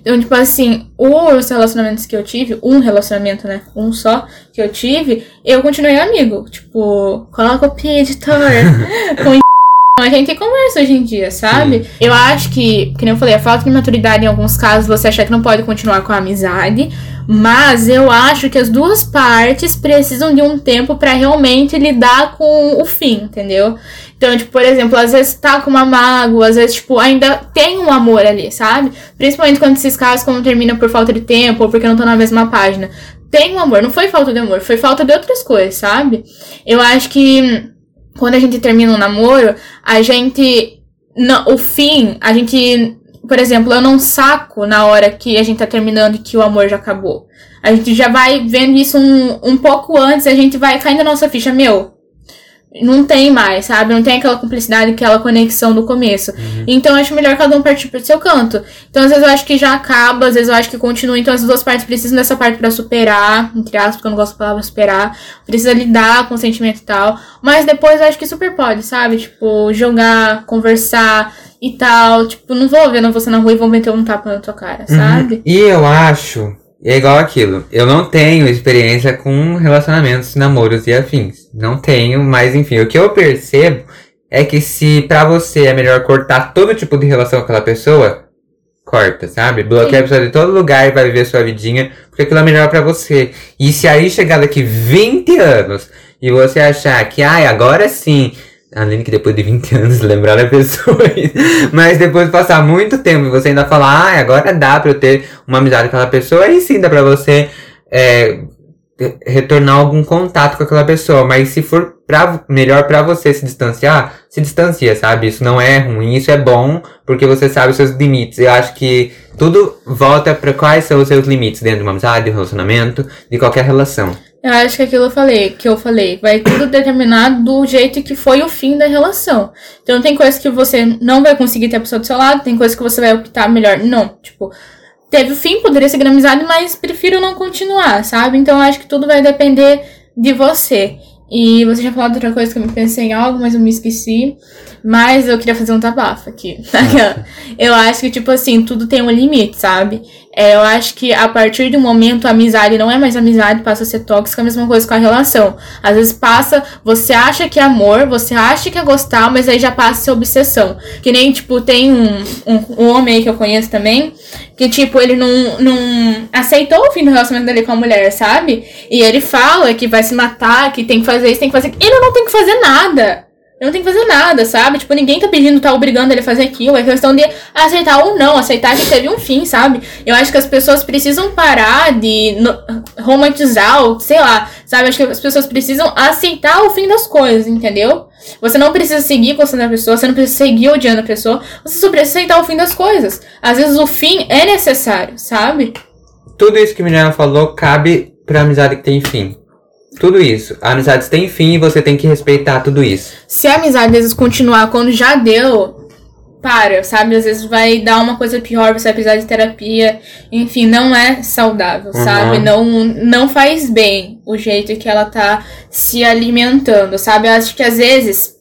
Então, tipo assim, os relacionamentos que eu tive, um relacionamento, né? Um só que eu tive, eu continuei amigo. Tipo, coloca o pi editor. com <laughs> a gente conversa hoje em dia, sabe? Eu acho que, que nem eu falei, a falta de maturidade em alguns casos, você achar que não pode continuar com a amizade. Mas eu acho que as duas partes precisam de um tempo pra realmente lidar com o fim, entendeu? Então, tipo, por exemplo, às vezes tá com uma mágoa, às vezes, tipo, ainda tem um amor ali, sabe? Principalmente quando esses casos, quando termina por falta de tempo ou porque não estão na mesma página. Tem um amor, não foi falta de amor, foi falta de outras coisas, sabe? Eu acho que quando a gente termina um namoro, a gente. O fim, a gente. Por exemplo, eu não saco na hora que a gente tá terminando e que o amor já acabou. A gente já vai vendo isso um, um pouco antes, a gente vai caindo na nossa ficha, meu. Não tem mais, sabe? Não tem aquela cumplicidade, aquela conexão do começo. Então eu acho melhor cada um partir pro seu canto. Então às vezes eu acho que já acaba, às vezes eu acho que continua. Então as duas partes precisam dessa parte pra superar, entre aspas, porque eu não gosto da palavra superar. Precisa lidar com o sentimento e tal. Mas depois eu acho que super pode, sabe? Tipo, jogar, conversar e tal. Tipo, não vou vendo você na rua e vou meter um tapa na tua cara, sabe? Uhum. E eu acho, é igual aquilo. Eu não tenho experiência com relacionamentos, namoros e afins. Não tenho, mas enfim, o que eu percebo é que se pra você é melhor cortar todo tipo de relação com aquela pessoa, corta, sabe? Bloqueia a pessoa de todo lugar e vai viver sua vidinha, porque aquilo é melhor pra você. E se aí chegar daqui 20 anos e você achar que, ai, agora sim. Além que depois de 20 anos <laughs> lembrar da pessoa. Mas depois de passar muito tempo e você ainda falar, ah, agora dá pra eu ter uma amizade com aquela pessoa, aí sim dá pra você é, re- retornar algum contato com aquela pessoa. Mas se for pra, melhor pra você se distanciar, se distancia, sabe? Isso não é ruim, isso é bom, porque você sabe os seus limites. Eu acho que tudo volta pra quais são os seus limites dentro de uma amizade, de um relacionamento, de qualquer relação. Eu acho que aquilo eu falei, que eu falei, vai tudo determinado do jeito que foi o fim da relação. Então tem coisas que você não vai conseguir ter a pessoa do seu lado, tem coisas que você vai optar melhor. Não, tipo, teve o fim, poderia seguir na amizade, mas prefiro não continuar, sabe? Então eu acho que tudo vai depender de você. E você tinha falado outra coisa que eu me pensei em algo, mas eu me esqueci. Mas eu queria fazer um tabafa aqui. <laughs> eu acho que, tipo assim, tudo tem um limite, sabe? É, eu acho que a partir um momento a amizade não é mais amizade, passa a ser tóxica, a mesma coisa com a relação. Às vezes passa, você acha que é amor, você acha que é gostar, mas aí já passa a ser obsessão. Que nem, tipo, tem um, um, um homem aí que eu conheço também, que, tipo, ele não, não aceitou o fim do relacionamento dele com a mulher, sabe? E ele fala que vai se matar, que tem que fazer isso, tem que fazer aquilo. Ele não tem que fazer nada. Não tem que fazer nada, sabe? Tipo, ninguém tá pedindo, tá obrigando ele a fazer aquilo. É questão de aceitar ou não, aceitar que teve um fim, sabe? Eu acho que as pessoas precisam parar de romantizar, ou sei lá, sabe? Acho que as pessoas precisam aceitar o fim das coisas, entendeu? Você não precisa seguir gostando da pessoa, você não precisa seguir odiando a pessoa, você só precisa aceitar o fim das coisas. Às vezes o fim é necessário, sabe? Tudo isso que a Mirella falou cabe pra amizade que tem fim. Tudo isso. A amizade tem fim e você tem que respeitar tudo isso. Se a amizade às vezes continuar quando já deu, para, sabe? Às vezes vai dar uma coisa pior, você vai precisar de terapia. Enfim, não é saudável, Uhum. sabe? Não, não faz bem o jeito que ela tá se alimentando, sabe? Eu acho que às vezes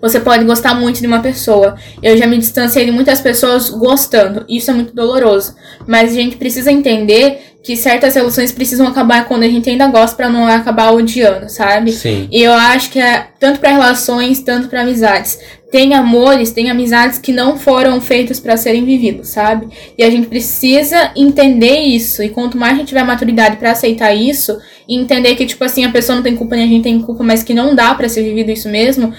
você pode gostar muito de uma pessoa. Eu já me distanciei de muitas pessoas gostando. Isso é muito doloroso. Mas a gente precisa entender que certas relações precisam acabar quando a gente ainda gosta pra não acabar odiando, sabe? Sim. E eu acho que é tanto pra relações, tanto pra amizades. Tem amores, tem amizades que não foram feitas pra serem vividos, sabe? E a gente precisa entender isso. E quanto mais a gente tiver maturidade pra aceitar isso, e entender que, tipo assim, a pessoa não tem culpa nem a gente tem culpa, mas que não dá pra ser vivido isso mesmo,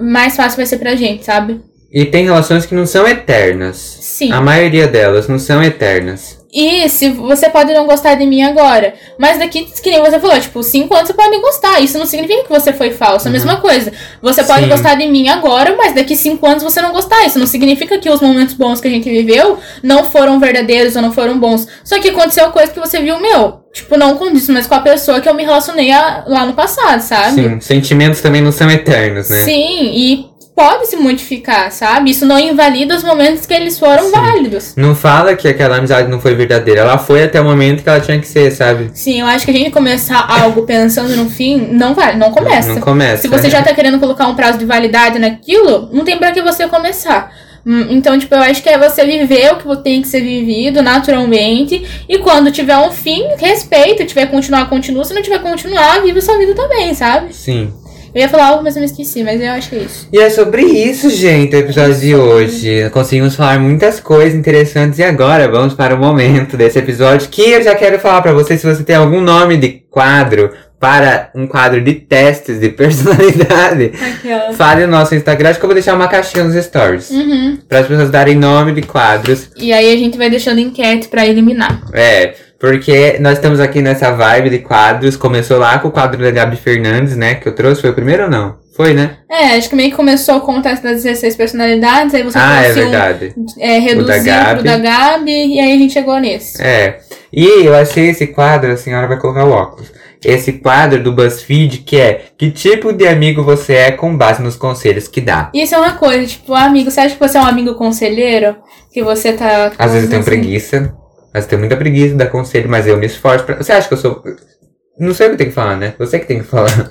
mais fácil vai ser pra gente, sabe? E tem relações que não são eternas. Sim. A maioria delas não são eternas. E se você pode não gostar de mim agora, mas daqui, que nem você falou, tipo, cinco anos você pode gostar. Isso não significa que você foi falso. É a mesma coisa. Você pode Sim. gostar de mim agora, mas daqui cinco anos você não gostar. Isso não significa que os momentos bons que a gente viveu não foram verdadeiros ou não foram bons. Só que aconteceu coisa que você viu, meu. Tipo, não condiz, mas com a pessoa que eu me relacionei a- lá no passado, sabe? Sim. Sentimentos também não são eternos, né? Sim, e pode se modificar, sabe? Isso não invalida os momentos que eles foram Sim. válidos. Não fala que aquela amizade não foi verdadeira. Ela foi até o momento que ela tinha que ser, sabe? Sim, eu acho que a gente começar algo pensando no fim, não vai, não começa. Não começa. Se você já tá querendo colocar um prazo de validade naquilo, não tem pra que você começar. Hum, Então, tipo, eu acho que é você viver o que tem que ser vivido naturalmente. E quando tiver um fim, respeita. Tiver continuar, continua. Se não tiver continuar, vive sua vida também, sabe? Sim. Eu ia falar algo, mas eu me esqueci. Mas eu acho que é isso. E é sobre isso, gente, o episódio de hoje. Conseguimos falar muitas coisas interessantes e agora vamos para o momento desse episódio que eu já quero falar pra vocês se você tem algum nome de quadro para um quadro de testes de <laughs> personalidade. Aquela. Fale no nosso Instagram, acho que eu vou deixar uma caixinha nos stories. Uhum. Para as pessoas darem nome de quadros. E aí a gente vai deixando enquete pra eliminar. É, porque nós estamos aqui nessa vibe de quadros. Começou lá com o quadro da Gabi Fernandes, né? Que eu trouxe. Foi o primeiro ou não? Foi, né? É, acho que meio que começou com o teste das 16 personalidades. Aí você ah, é trouxe um verdade. é, reduziu Gabi. pro da Gabi e aí a gente chegou nesse. É. E eu achei esse quadro, a senhora vai colocar o óculos. Esse quadro do BuzzFeed que é Que tipo de amigo você é com base nos conselhos que dá. Isso é uma coisa, tipo, amigo, você acha que você é um amigo conselheiro? Que você tá. Às vezes eu tenho assim? preguiça. Eu tenho muita preguiça de dar conselho, mas eu me esforço pra. Você acha que eu sou. Não sei o que tenho que falar, né? Você que tem que falar.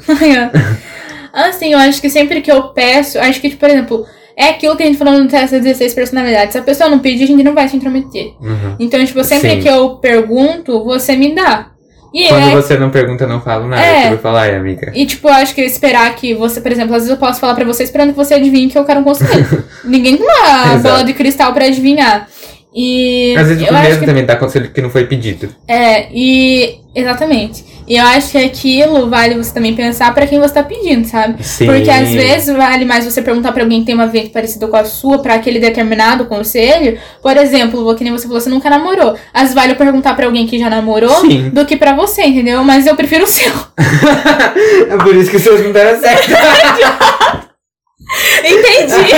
<laughs> assim, eu acho que sempre que eu peço, acho que, tipo, por exemplo, é aquilo que a gente falou no teste das 16 personalidades. Se a pessoa não pedir, a gente não vai se intrometer. Uhum. Então, tipo, sempre Sim. que eu pergunto, você me dá. E Quando é você não pergunta, eu não falo nada. É. Eu vou falar amiga. E, tipo, eu acho que esperar que você, por exemplo, às vezes eu posso falar pra você esperando que você adivinhe que eu quero um conselho. <laughs> Ninguém tem uma bola de cristal pra adivinhar. E. Às vezes eu mesmo que também dá conselho que não foi pedido. É, e. Exatamente. E eu acho que aquilo vale você também pensar pra quem você tá pedindo, sabe? Sim. Porque às vezes vale mais você perguntar pra alguém que tem uma vida parecida com a sua pra aquele determinado conselho. Por exemplo, que nem você falou, você nunca namorou. Às vezes vale eu perguntar pra alguém que já namorou Sim. do que pra você, entendeu? Mas eu prefiro o seu. <laughs> é por isso que os seus não deram certo. <laughs> Entendi.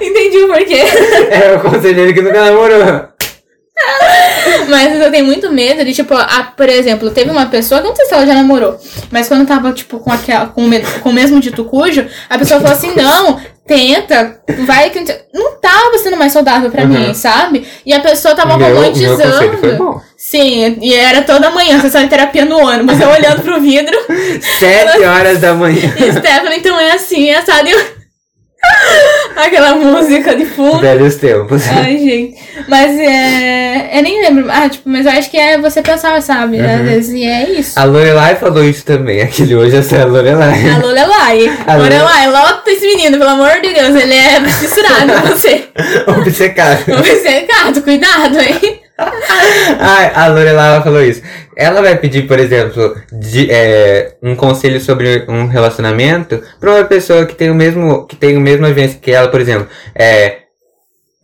<laughs> Entendi o porquê. é o conselheiro que nunca namorou. Mas eu tenho muito medo de, tipo, a, por exemplo, teve uma pessoa, que eu não sei se ela já namorou, mas quando tava, tipo, com, aquela, com, o, com o mesmo dito cujo, a pessoa falou assim: não, tenta, vai que. Não tava sendo mais saudável pra Uhum. mim, sabe? E a pessoa tava meu, romantizando. Sim, e era toda manhã, sessão de terapia no ônibus, eu olhando pro vidro. Sete horas da manhã. <laughs> E Stephanie, então é assim, é assado. e- <laughs> Aquela música de fundo. Velhos tempos. Ai, gente. Mas é. Eu nem lembro. Ah, tipo, mas eu acho que é você pensar, sabe? Às Uhum. vezes, e é isso. A Lorelai falou isso também. Aquele hoje essa é a Lorelai. A Lorelai. A Lore- Lorelai, lota esse menino, pelo amor de Deus. Ele é fissurado em você. <laughs> Obcecada. Obcecado, cuidado, hein? <laughs> Ai, a Lorelai ela falou isso. Ela vai pedir, por exemplo, de, é, um conselho sobre um relacionamento pra uma pessoa que tem o mesmo, que tem a mesma vivência que ela, por exemplo. É,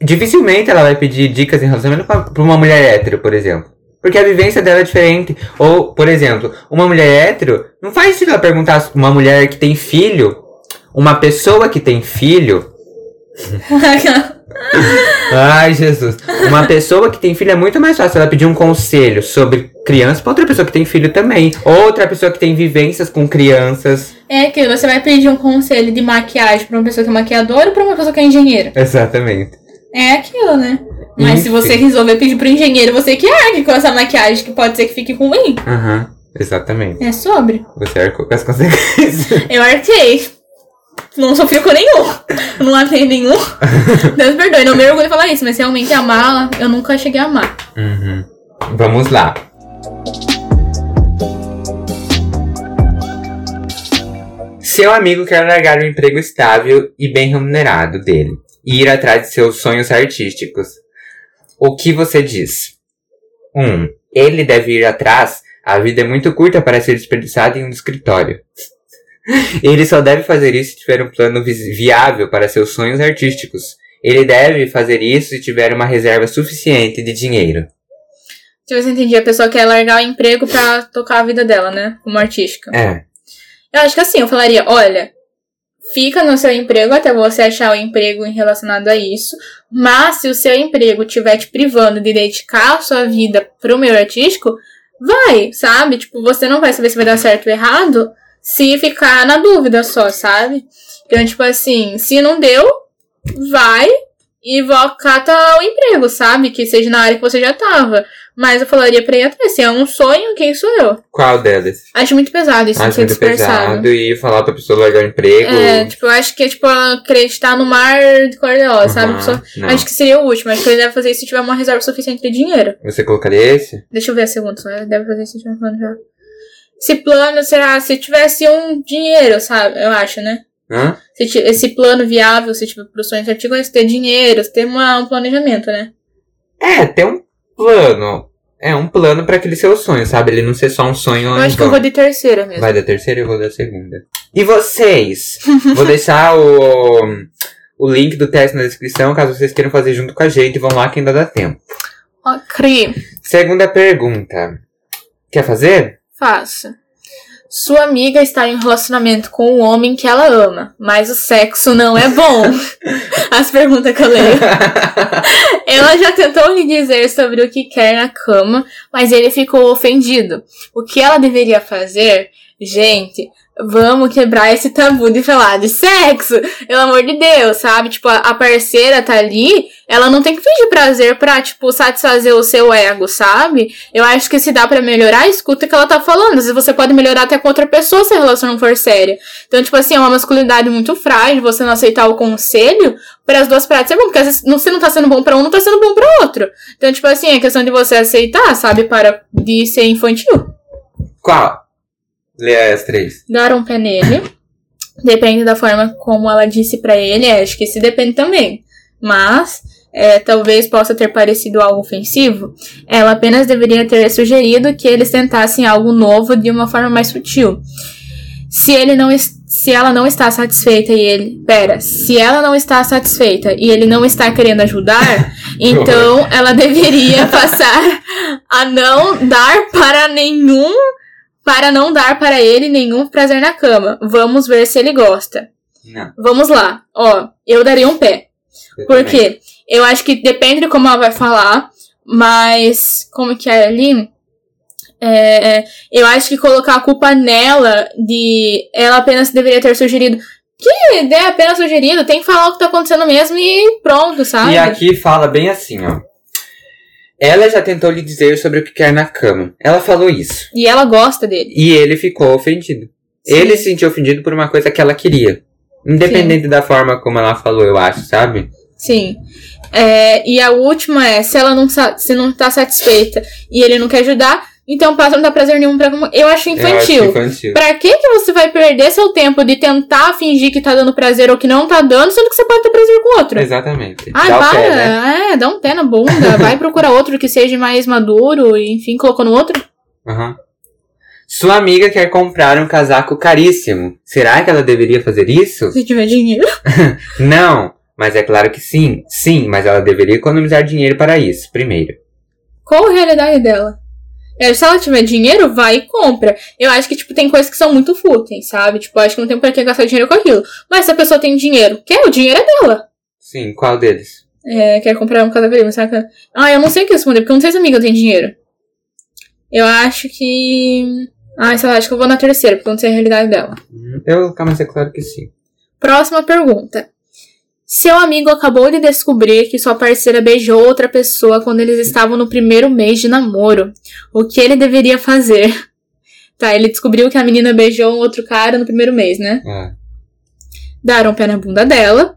dificilmente ela vai pedir dicas em relacionamento pra uma mulher hétero, por exemplo. Porque a vivência dela é diferente. Ou, por exemplo, uma mulher hétero, não faz sentido ela perguntar uma mulher que tem filho, uma pessoa que tem filho, Ai, Jesus. Uma pessoa que tem filho é muito mais fácil ela pedir um conselho sobre criança pra outra pessoa que tem filho também. Outra pessoa que tem vivências com crianças. É aquilo, você vai pedir um conselho de maquiagem pra uma pessoa que é maquiadora ou pra uma pessoa que é engenheiro? Exatamente. É aquilo, né? Mas se você Enfim. resolver pedir pro engenheiro, você que arque com essa maquiagem, que pode ser que fique ruim. Aham, exatamente. É sobre. Você arcou com as consequências. Eu arquei. Não sofri com nenhum. Não amei nenhum. <laughs> Deus perdoe, não me orgulho de falar isso, mas realmente amar, eu nunca cheguei a amar. Uhum. Vamos lá. Seu amigo quer largar o emprego estável e bem remunerado dele e ir atrás de seus sonhos artísticos. O que você diz? 1. Um, ele deve ir atrás. A vida é muito curta para ser desperdiçada em um escritório. <laughs> Ele só deve fazer isso se tiver um plano vis- viável para seus sonhos artísticos. Ele deve fazer isso se tiver uma reserva suficiente de dinheiro. Se você entendi, a pessoa quer largar o emprego pra tocar a vida dela, né? Como artística. É. Eu acho que assim, eu falaria, olha, fica no seu emprego até você achar o emprego relacionado a isso. Mas se o seu emprego estiver te privando de dedicar a sua vida pro meio artístico, vai, sabe? Tipo, você não vai saber se vai dar certo ou errado se ficar na dúvida só, sabe? Então, tipo assim, se não deu, vai e cata o emprego, sabe? Que seja na área que você já tava. Mas eu falaria pra ir atrás. Se é um sonho, quem sou eu? Qual delas? Acho muito pesado isso Acho ser muito pesado e falar pra pessoa largar o emprego. É, tipo, eu acho que é tipo acreditar no mar de cor-de-rosa, sabe? Aham, Pessoa-. Acho que seria o último. Acho que ele deve fazer isso se tiver uma reserva suficiente de dinheiro. Você colocaria esse? Deixa eu ver a segunda só. Ele deve fazer isso se tiver já. Se plano, será? Se tivesse um dinheiro, sabe? Eu acho, né? Hã? Se esse plano viável, se tiver pro sonho artigo, é ter dinheiro, ter uma, um planejamento, né? É, tem um plano. É um plano pra aquele seu sonho, sabe? Ele não ser só um sonho. Eu acho que eu vou de terceira mesmo. Vai da terceira e eu vou da segunda. E vocês? vou deixar o, o link do teste na descrição, caso vocês queiram fazer junto com a gente. Vão lá que ainda dá tempo. Ó, Cri, Segunda pergunta. Quer fazer? Faça. Sua amiga está em um relacionamento com um homem que ela ama, mas o sexo não é bom. <laughs> As perguntas que eu leio. <laughs> Ela já tentou lhe dizer sobre o que quer na cama, mas ele ficou ofendido. O que ela deveria fazer? Gente, vamos quebrar esse tabu de falar de sexo. Pelo amor de Deus, sabe? Tipo, a parceira tá ali, ela não tem que fingir prazer pra, tipo, satisfazer o seu ego, sabe? Eu acho que se dá pra melhorar, escuta o que ela tá falando. Às vezes você pode melhorar até com outra pessoa se a relação não for séria. Então, tipo assim, é uma masculinidade muito frágil você não aceitar o conselho para as duas partes ser bom, porque às vezes se não tá sendo bom pra um, não tá sendo bom pra outro. Então, tipo assim, é questão de você aceitar, sabe? Para de ser infantil. Qual? Lê as três. Dar um pé nele. Depende da forma como ela disse pra ele, é, acho que isso depende também. Mas, é, talvez possa ter parecido algo ofensivo. Ela apenas deveria ter sugerido que eles tentassem algo novo de uma forma mais sutil. Se ele não se ela não está satisfeita e ele, pera, se ela não está satisfeita e ele não está querendo ajudar, <laughs> então ela deveria <laughs> passar a não dar para nenhum para não dar para ele nenhum prazer na cama. Vamos ver se ele gosta. Não. Vamos lá. Ó, eu daria um pé. eu Por também. quê? Eu acho que depende de como ela vai falar. Mas, como que é ali? É, eu acho que colocar a culpa nela de ela apenas deveria ter sugerido. Que ideia apenas sugerido, tem que falar o que tá acontecendo mesmo e pronto, sabe? E aqui fala bem assim, ó. Ela já tentou lhe dizer sobre o que quer na cama. Ela falou isso. E ela gosta dele. E ele ficou ofendido. Sim. Ele se sentiu ofendido por uma coisa que ela queria. Independente da forma como ela falou, eu acho, sabe? Sim. É, e a última é, se ela não, se não tá satisfeita e ele não quer ajudar, então passa a não dar prazer nenhum pra. Eu acho infantil. Eu acho infantil. Pra que que você vai perder seu tempo de tentar fingir que tá dando prazer ou que não tá dando, sendo que você pode ter prazer com outro? Exatamente. Dá o para. pé, né? É, dá um pé na bunda. <laughs> vai procurar outro que seja mais maduro e, enfim, colocou no outro. Aham. Sua amiga quer comprar um casaco caríssimo. Será que ela deveria fazer isso? Se tiver dinheiro. <laughs> Não, mas é claro que sim. Sim, mas ela deveria economizar dinheiro para isso, primeiro. Qual a realidade dela? É, se ela tiver dinheiro, vai e compra. Eu acho que, tipo, tem coisas que são muito fúteis, sabe? Tipo, acho que não tem por que gastar dinheiro com aquilo. Mas se a pessoa tem dinheiro, quer, o dinheiro é dela. Sim, qual deles? É, quer comprar um casaco ali, saca? Ah, eu não sei o que responder, porque eu não sei se a amiga tem dinheiro. Eu acho que. Ah, sei lá, acho que eu vou na terceira, porque eu não sei a realidade dela. Hum, Eu, calma, mas é claro que sim. Próxima pergunta. Seu amigo acabou de descobrir que sua parceira beijou outra pessoa quando eles estavam no primeiro mês de namoro. O que ele deveria fazer? <laughs> Tá, ele descobriu que a menina beijou um outro cara no primeiro mês, né? Ah, Dar um pé na bunda dela.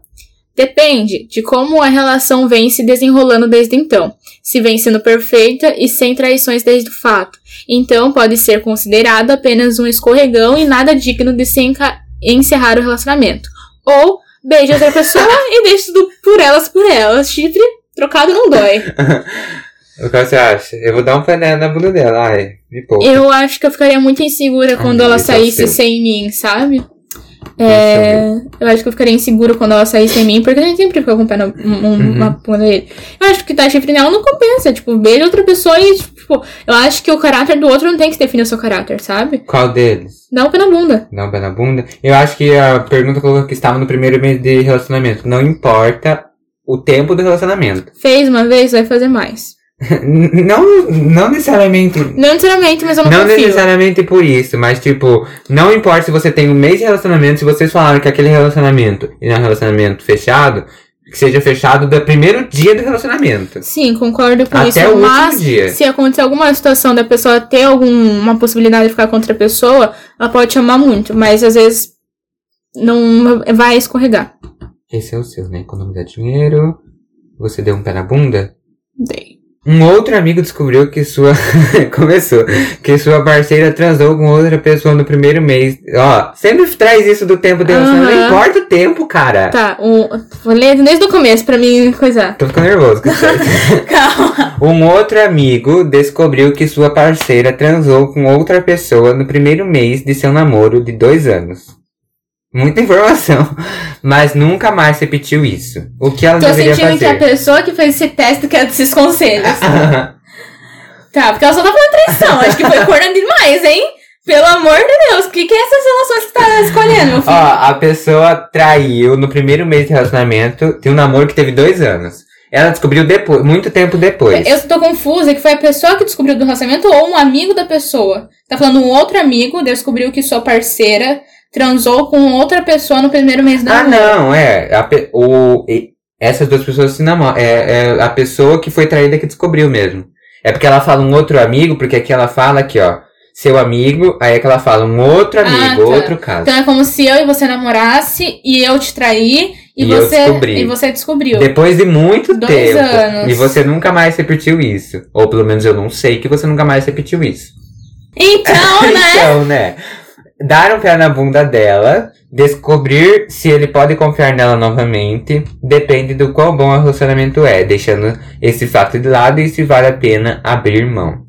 Depende de como a relação vem se desenrolando desde então. Se vem sendo perfeita e sem traições desde o fato. Então pode ser considerado apenas um escorregão e nada digno de se encerrar o relacionamento. Ou beija outra pessoa e deixa tudo por elas por elas. Chifre trocado não dói. <laughs> O que você acha? Eu vou dar um pé na bunda dela. Ai, me poupa. Eu acho que eu ficaria muito insegura quando Ai, ela é saísse seu. sem mim, sabe? É É, eu acho que eu ficaria insegura quando ela saísse sem mim, porque a gente sempre fica com o pé na um, um- Uhum. uma dele. Eu acho que tá chifre nela não compensa. Tipo, beija outra pessoa e, tipo, eu acho que o caráter do outro não tem que definir o seu caráter, sabe? Qual deles? Dá um pé na bunda. Dar um pé na bunda? Eu acho que a pergunta que estava no primeiro mês de relacionamento. Não importa o tempo do relacionamento. Fez uma vez, vai fazer mais. <laughs> Não, não necessariamente. Não necessariamente, mas eu não, Não confio. necessariamente por isso, mas tipo, não importa se você tem um mês de relacionamento, se vocês falaram que aquele relacionamento é um relacionamento fechado, que seja fechado do primeiro dia do relacionamento. Sim, concordo com Até isso. o último mas dia. se acontecer alguma situação da pessoa ter alguma possibilidade de ficar com outra pessoa, ela pode te amar muito, mas às vezes não vai escorregar. Esse é o seu, né? Economizar dinheiro. Você deu um pé na bunda? Dei. Um outro amigo descobriu que sua. <laughs> Começou. Que sua parceira transou com outra pessoa no primeiro mês. Ó, sempre traz isso do tempo de relacionamento. Não importa o tempo, cara. Tá, um, vou ler desde o começo pra mim coisar. Tô ficando nervoso. <laughs> Calma. Um outro amigo descobriu que sua parceira transou com outra pessoa no primeiro mês de seu namoro de dois anos. Muita informação. <laughs> Mas nunca mais repetiu isso. O que ela Tô deveria sentindo que a fazer? pessoa que fez esse teste quer esses conselhos. <laughs> Tá, porque ela só tá falando traição. Acho que foi corna demais, hein? Pelo amor de Deus, o que, que é essas relações que tá escolhendo, meu Ó, filho? a pessoa traiu no primeiro mês de relacionamento. Tem um namoro que teve dois anos. Ela descobriu depois, muito tempo depois. Eu tô confusa que foi a pessoa que descobriu do relacionamento ou um amigo da pessoa. Tá falando um outro amigo descobriu que sua parceira transou com outra pessoa no primeiro mês da Ah, não, é. A o, essas duas pessoas se namoram. É, é a pessoa que foi traída que descobriu mesmo. É porque ela fala um outro amigo, porque aqui ela fala aqui, ó. Seu amigo, aí é que ela fala um outro amigo, Ah, tá. outro caso. Então é como se eu e você namorasse e eu te traí e, E você e você descobriu. Depois de muito Dois tempo. anos. E você nunca mais repetiu isso. Ou pelo menos eu não sei que você nunca mais repetiu isso. Então, <laughs> né? Então, né? Dar um pé na bunda dela, descobrir se ele pode confiar nela novamente, depende do quão bom o relacionamento é, deixando esse fato de lado e se vale a pena abrir mão.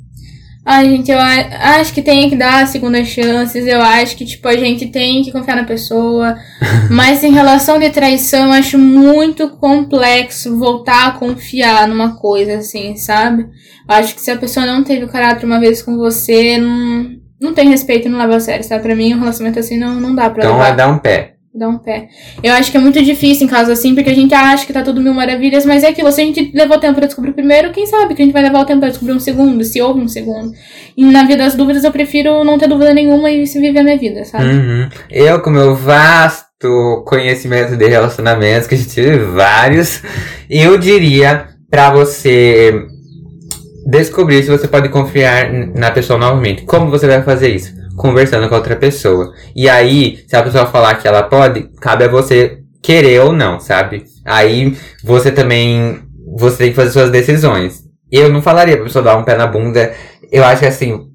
Ai, gente, eu acho que tem que dar segundas chances. Eu acho que, tipo, a gente tem que confiar na pessoa. <laughs> Mas em relação de traição, eu acho muito complexo voltar a confiar numa coisa, assim, sabe? Eu acho que se a pessoa não teve o caráter uma vez com você, não, não tem respeito não leva a sério, sabe? Pra mim, um relacionamento assim não, não dá pra Então é levar. dar um pé. Dá um pé. Eu acho que é muito difícil em casos assim, porque a gente acha que tá tudo mil maravilhas, mas é aquilo. Se a gente levou tempo pra descobrir o primeiro, quem sabe que a gente vai levar o tempo pra descobrir um segundo, se houve um segundo. E na vida das dúvidas, eu prefiro não ter dúvida nenhuma e se viver a minha vida, sabe? Uhum. Eu, com meu vasto conhecimento de relacionamentos, que a gente tive vários, eu diria pra você descobrir se você pode confiar na pessoa novamente. Como você vai fazer isso? Conversando com outra pessoa. E aí, se a pessoa falar que ela pode, cabe a você querer ou não, sabe? Aí você também você tem que fazer suas decisões. Eu não falaria pra pessoa dar um pé na bunda. Eu acho que assim.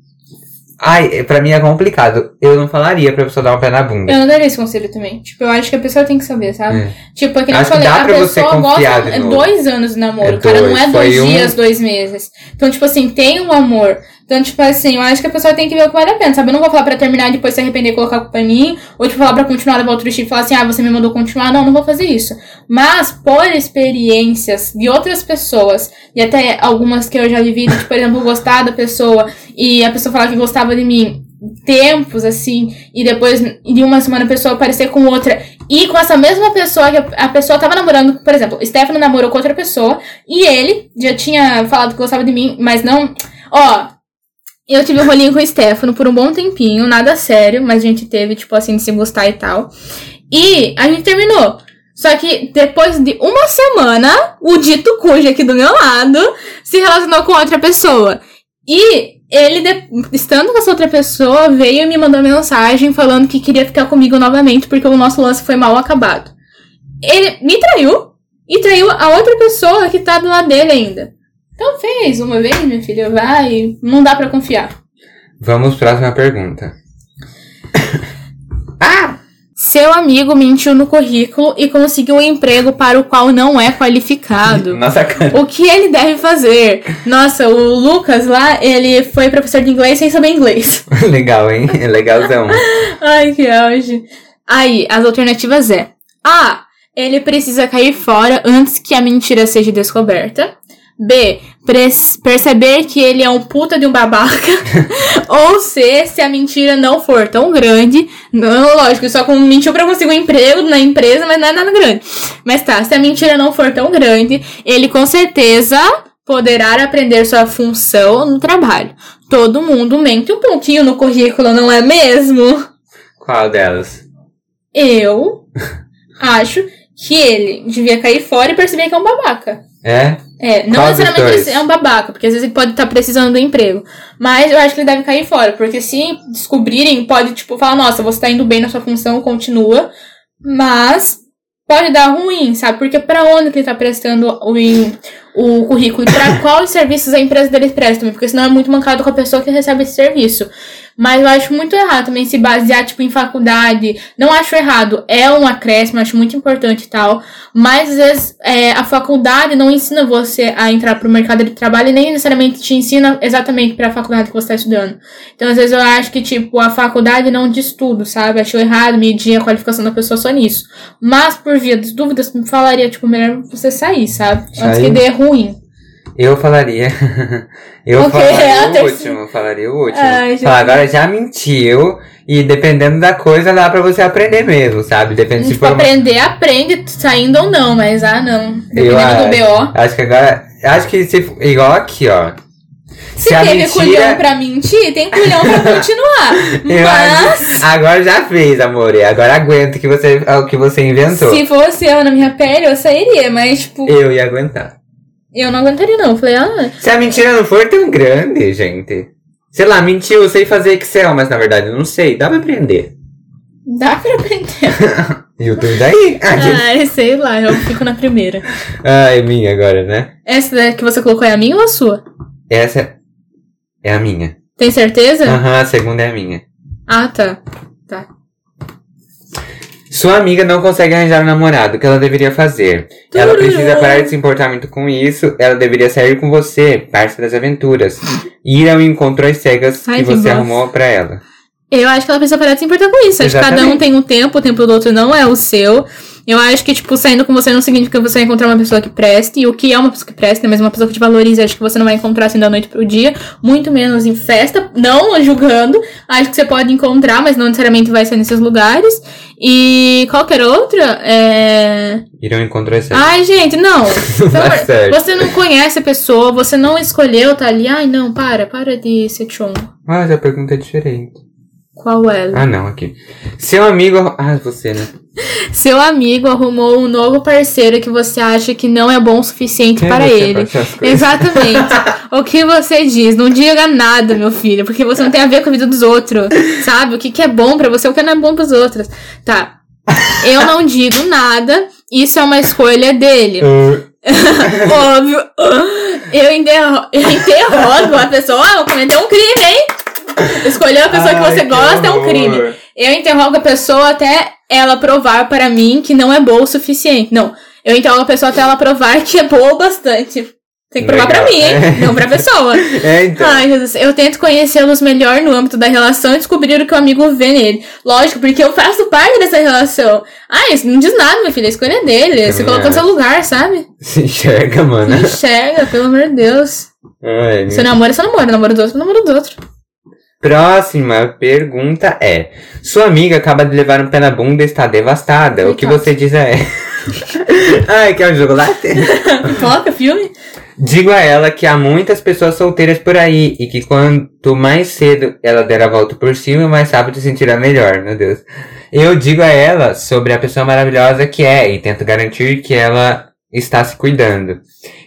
Ai, pra mim é complicado. Eu não falaria pra pessoa dar um pé na bunda. Eu não daria esse conselho também. Tipo, eu acho que a pessoa tem que saber, sabe? É. Tipo, é que nem eu falei, dá a pessoa gosta. É dois anos de namoro, É cara. Não dois. é dois Foi um- dias, dois meses. Então, tipo assim, tem um amor. Então, tipo assim, eu acho que a pessoa tem que ver o que vale a pena, sabe? Eu não vou falar pra terminar e depois se arrepender e colocar a culpa em mim. Ou, tipo, falar pra continuar, levar outro chifre e falar assim, ah, você me mandou continuar. Não, não vou fazer isso. Mas, por experiências de outras pessoas, e até algumas que eu já vivi, de, por exemplo, gostar da pessoa e a pessoa falar que gostava de mim tempos, assim, e depois, de uma semana, a pessoa aparecer com outra. E com essa mesma pessoa, que a pessoa tava namorando, por exemplo, Stefano namorou com outra pessoa, e ele já tinha falado que gostava de mim, mas não. Ó, eu tive um rolinho com o Stefano por um bom tempinho, nada sério, mas a gente teve, tipo assim, de se gostar e tal. E a gente terminou. Só que depois de uma semana, o dito cujo aqui do meu lado se relacionou com outra pessoa. E ele, de- estando com essa outra pessoa, veio e me mandou mensagem falando que queria ficar comigo novamente porque o nosso lance foi mal acabado. Ele me traiu e traiu a outra pessoa que tá do lado dele ainda. Então fez uma vez, minha filha, vai, não dá pra confiar. Vamos para a próxima pergunta. <coughs> Seu amigo mentiu no currículo e conseguiu um emprego para o qual não é qualificado. <laughs> Nossa, cara. O que ele deve fazer? Nossa, o Lucas lá, ele foi professor de inglês sem saber inglês. <laughs> Legal, hein? Legalzão. <laughs> Ai, que auge. Aí, as alternativas é: A. Ele precisa cair fora antes que a mentira seja descoberta. B. perceber que ele é um puta de um babaca. <laughs> Ou C. Se a mentira não for tão grande. Não, lógico, só com mentiu pra conseguir um emprego na empresa, mas não é nada grande. Mas tá, se a mentira não for tão grande, ele com certeza poderá aprender sua função no trabalho. Todo mundo mente um pouquinho no currículo, não é mesmo? Qual delas? Eu <laughs> acho que ele devia cair fora e perceber que é um babaca. É? É, não Qual necessariamente é um babaca, porque às vezes ele pode estar precisando do emprego. Mas eu acho que ele deve cair fora, porque se descobrirem, pode, tipo, falar, nossa, você tá indo bem na sua função, continua. Mas pode dar ruim, sabe? Porque pra onde que ele tá prestando o, o currículo e pra <coughs> quais serviços a empresa dele presta porque senão é muito mancado com a pessoa que recebe esse serviço. Mas eu acho muito errado também se basear, tipo, em faculdade. Não acho errado, é um acréscimo, acho muito importante e tal. Mas às vezes é, a faculdade não ensina você a entrar pro mercado de trabalho e nem necessariamente te ensina exatamente pra faculdade que você tá estudando. Então, às vezes, eu acho que, tipo, a faculdade não diz tudo, sabe? Acho errado medir a qualificação da pessoa só nisso. Mas, por via das dúvidas, me falaria, tipo, melhor você sair, sabe? Antes Sair? que dê ruim. Eu falaria. <laughs> Eu Ok, falaria a o terceira. último. Eu falaria o último. Ai, gente. agora já mentiu. E dependendo da coisa, dá pra você aprender mesmo, sabe? Depende se Tipo, for uma... aprender, aprende saindo ou não, mas, ah, não. Eu Dependendo do acho. BO. Acho que agora. Acho que se, igual aqui, ó. Se a teve mentira- culhão pra mentir, tem culhão pra <laughs> continuar. <laughs> Eu Mas, Agora já fez, amor. Agora aguenta que você, o que você inventou. se fosse eu na minha pele, eu sairia. Mas, tipo, Eu ia aguentar. Eu não aguentaria, não. Eu falei, ah, Se a mentira não for tão grande, gente. Sei lá, mentiu, eu sei fazer Excel, mas na verdade eu não sei. Dá pra aprender. dá pra aprender. <laughs> YouTube daí. Ai, <laughs> sei lá, eu fico na primeira. Ai, minha agora, né? Essa que você colocou é a minha ou a sua? Essa é a minha. Tem certeza? Aham, a segunda é a minha. Ah, tá. Tá. Sua amiga não consegue arranjar um namorado, o que ela deveria fazer? Ela precisa parar de se importar muito com isso, ela deveria sair com você, parte das aventuras. Ir ao encontro às cegas Ai, que você bosta. arrumou pra ela. Eu acho que ela precisa parar de se importar com isso. Acho que cada um tem um tempo, o tempo do outro não é o seu. Eu acho que, tipo, saindo com você não significa que você vai encontrar uma pessoa que preste, e o que é uma pessoa que preste, mas uma pessoa que te valorize, acho que você não vai encontrar assim da noite pro dia, muito menos em festa, não <laughs> julgando. Acho que você pode encontrar, mas não necessariamente vai ser nesses lugares. E qualquer outra, é. Irão encontrar esse. Ai, gente, não. <laughs> Certo. você não conhece a pessoa, você não escolheu tá ali. Ai, não, para, para de ser chongo. Mas a pergunta é diferente. Qual é? Ah, não, aqui. Seu amigo. Ah, você, né? Seu amigo arrumou um novo parceiro que você acha que não é bom o suficiente Quem para ele. Exatamente. o que você diz? Não diga nada, meu filho, porque você não tem a ver com a vida dos outros. Sabe? O que, que é bom pra você, o que não é bom pros outros. Tá. Eu não digo nada, isso é uma escolha dele. <laughs> Óbvio. Eu, interro eu interrogo a pessoa, ah, eu cometeu um crime, hein? Escolher a pessoa que Ai, você que gosta é um crime. Eu interrogo a pessoa até ela provar para mim que não é boa o suficiente. Não. Eu interrogo a pessoa até ela provar que é boa o bastante. Tem que provar pra Legal. mim, hein? É. <laughs> Não pra pessoa. <laughs> É, então. Ai, Jesus. Eu tento conhecê-los melhor no âmbito da relação e descobrir o que o amigo vê nele. Lógico, porque eu faço parte dessa relação. Ah, isso não diz nada, meu filho. A escolha é dele. Você colocou no seu lugar, sabe? Se <laughs> enxerga, mano. Enxerga, pelo amor de Deus. Ai, meu- namora, você namora. Namora do outro, namora do outro. Próxima pergunta é: Sua amiga acaba de levar um pé na bunda e está devastada. O que você diz a ela? <laughs> Ai, quer um chocolate? <laughs> Pipoca, filme? Digo a ela que há muitas pessoas solteiras por aí e que quanto mais cedo ela der a volta por cima, mais rápido se sentirá melhor, meu Deus. Eu digo a ela sobre a pessoa maravilhosa que é e tento garantir que ela está se cuidando.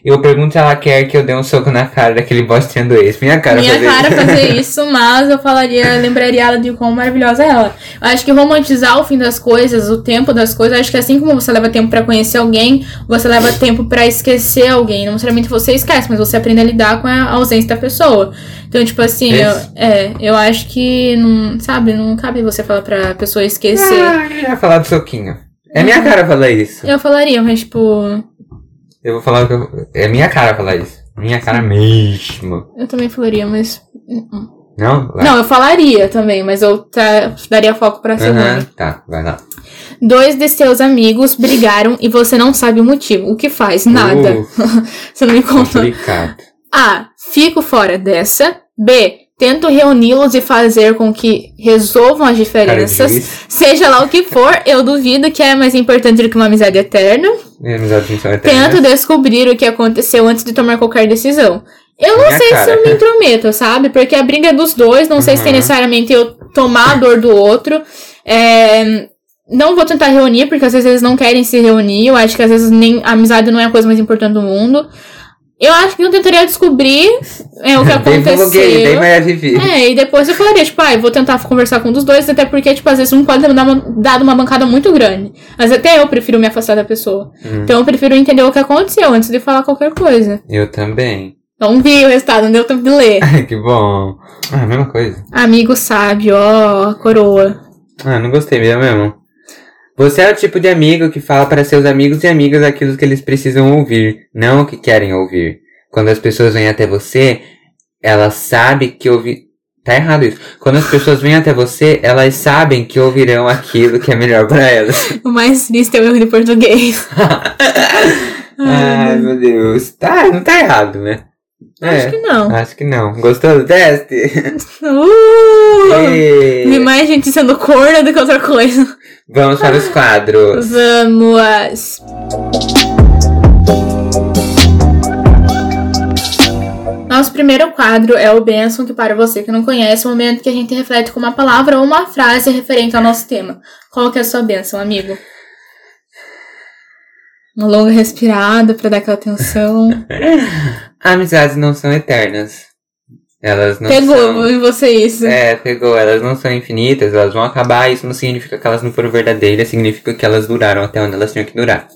Eu pergunto se ela quer que eu dê um soco na cara daquele bostinha do ex. Minha cara Minha fazer cara isso. fazer isso, mas eu falaria, lembraria ela de quão maravilhosa é ela. Eu acho que romantizar o fim das coisas, o tempo das coisas, eu acho que assim como você leva tempo pra conhecer alguém, você leva tempo pra esquecer alguém. Não necessariamente você esquece, mas você aprende a lidar com a ausência da pessoa. Então, tipo assim, eu, é, eu acho que não, sabe, não cabe você falar pra pessoa esquecer. Ah, eu ia falar do soquinho. É minha cara falar isso. Eu falaria, mas tipo, Eu vou falar o que eu... É minha cara falar isso. Minha cara mesmo. eu também falaria, mas. Não? Vai. Não, eu falaria também, mas eu tá- daria foco pra segunda. Aham, tá, vai lá. Dois de seus amigos brigaram e você não sabe o motivo. O que faz? Nada. Uh, <laughs> você não me contou. complicado. A. Fico fora dessa. B. Tento reuni-los e fazer com que resolvam as diferenças. Seja lá o que for, eu duvido que é mais importante do que uma amizade eterna. É, Amizade eternas. Tento descobrir o que aconteceu antes de tomar qualquer decisão. Eu não Minha sei se cara. eu me <laughs> intrometo, sabe? Porque a briga é dos dois, não sei se tem Uhum. necessariamente eu tomar a dor do outro. É, Não vou tentar reunir, porque às vezes eles não querem se reunir. Eu acho que às vezes nem a amizade não é a coisa mais importante do mundo. Eu acho que eu tentaria descobrir é, o que Bem <laughs> blogueiro, bem aconteceu. mais difícil. É, e depois eu falaria, tipo, ah, eu vou tentar conversar com um dos dois, até porque, tipo, às vezes um pode dar uma, dado uma bancada muito grande. Mas até eu prefiro me afastar da pessoa. Hum. Então eu prefiro entender o que aconteceu antes de falar qualquer coisa. Eu também. Não vi o resultado, não deu tempo de ler. Ai, <laughs> que bom. Ah, mesma coisa. Amigo sábio, ó, coroa. Ah, não gostei mesmo, mesmo. Você é o tipo de amigo que fala para seus amigos e amigas aquilo que eles precisam ouvir, não o que querem ouvir. Quando as pessoas vêm até você, elas sabem que ouvir. Tá errado isso. Quando as pessoas vêm até você, elas sabem que ouvirão aquilo que é melhor para elas. <laughs> O mais triste é o erro de português. <laughs> Ai, meu Deus. Tá, não tá errado, né? Acho que não. Acho que não. Gostou do teste? Uh! <laughs> Vi mais gente sendo corna do que outra coisa. Vamos para os quadros. Vamos. Nosso primeiro quadro é o Benção, que para você que não conhece, é o momento que a gente reflete com uma palavra ou uma frase referente ao nosso tema. Qual que é a sua benção, amigo? Uma longa respirada para dar aquela atenção. <laughs> Amizades não são eternas. Elas não Pegou são... em você isso. É, pegou. Elas não são infinitas, elas vão acabar. Isso não significa que elas não foram verdadeiras, significa que elas duraram até onde elas tinham que durar.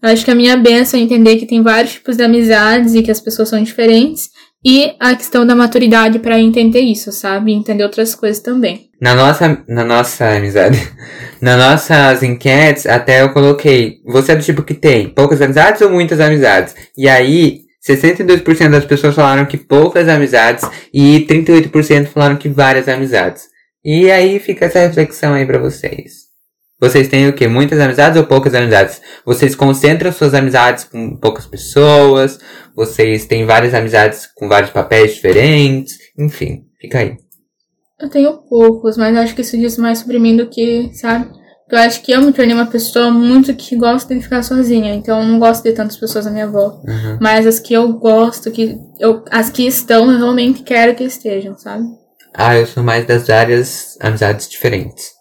Acho que a minha benção é entender que tem vários tipos de amizades e que as pessoas são diferentes. E a questão da maturidade para entender isso, sabe? Entender outras coisas também. Na nossa, na nossa amizade, <laughs> nas nossas enquetes, até eu coloquei, você é do tipo que tem poucas amizades ou muitas amizades? E aí, 62% das pessoas falaram que poucas amizades e 38% falaram que várias amizades. E aí fica essa reflexão aí pra vocês. Vocês têm o quê? Muitas amizades ou poucas amizades? Vocês concentram suas amizades com poucas pessoas? Vocês têm várias amizades com vários papéis diferentes? Enfim, fica aí. Eu tenho poucos, mas acho que isso diz mais sobre mim do que, sabe? Eu acho que eu me tornei uma pessoa muito que gosta de ficar sozinha, então eu não gosto de tantas pessoas à minha volta. Uhum. Mas as que eu gosto, que eu, as que estão, eu realmente quero que estejam, sabe? Ah, eu sou mais das várias amizades diferentes.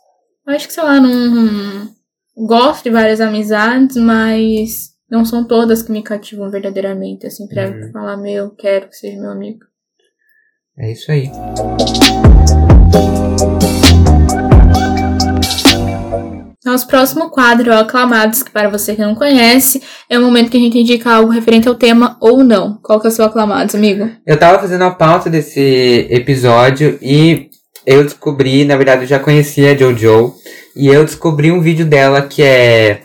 Acho que, sei lá, não. Gosto de várias amizades, mas não são todas que me cativam verdadeiramente, assim, pra Uhum. falar, meu, quero que seja meu amigo. É isso aí. Nosso próximo quadro é o Aclamados, que para você que não conhece, é o momento que a gente indica algo referente ao tema ou não. Qual que é o seu Aclamados, amigo? Eu tava fazendo a pauta desse episódio e eu descobri, na verdade eu já conhecia a Jojo, e eu descobri um vídeo dela que é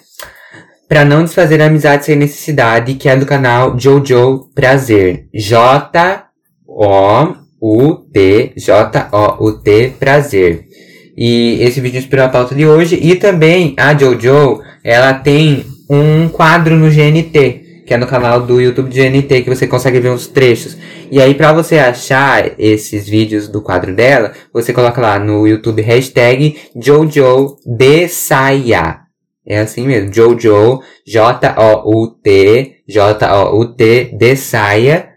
Pra não desfazer a amizade sem necessidade, que é do canal Jojo Prazer. J-O-U-T, J-O-U-T Prazer. E esse vídeo inspirou a pauta de hoje. E também a Jojo, ela tem um quadro no GNT, que é no canal do YouTube do GNT, que você consegue ver uns trechos. E aí, pra você achar esses vídeos do quadro dela, você coloca lá no YouTube hashtag Jojo Desaya. É assim mesmo, Jojo, J-O-U-T, J-O-U-T, Desaya.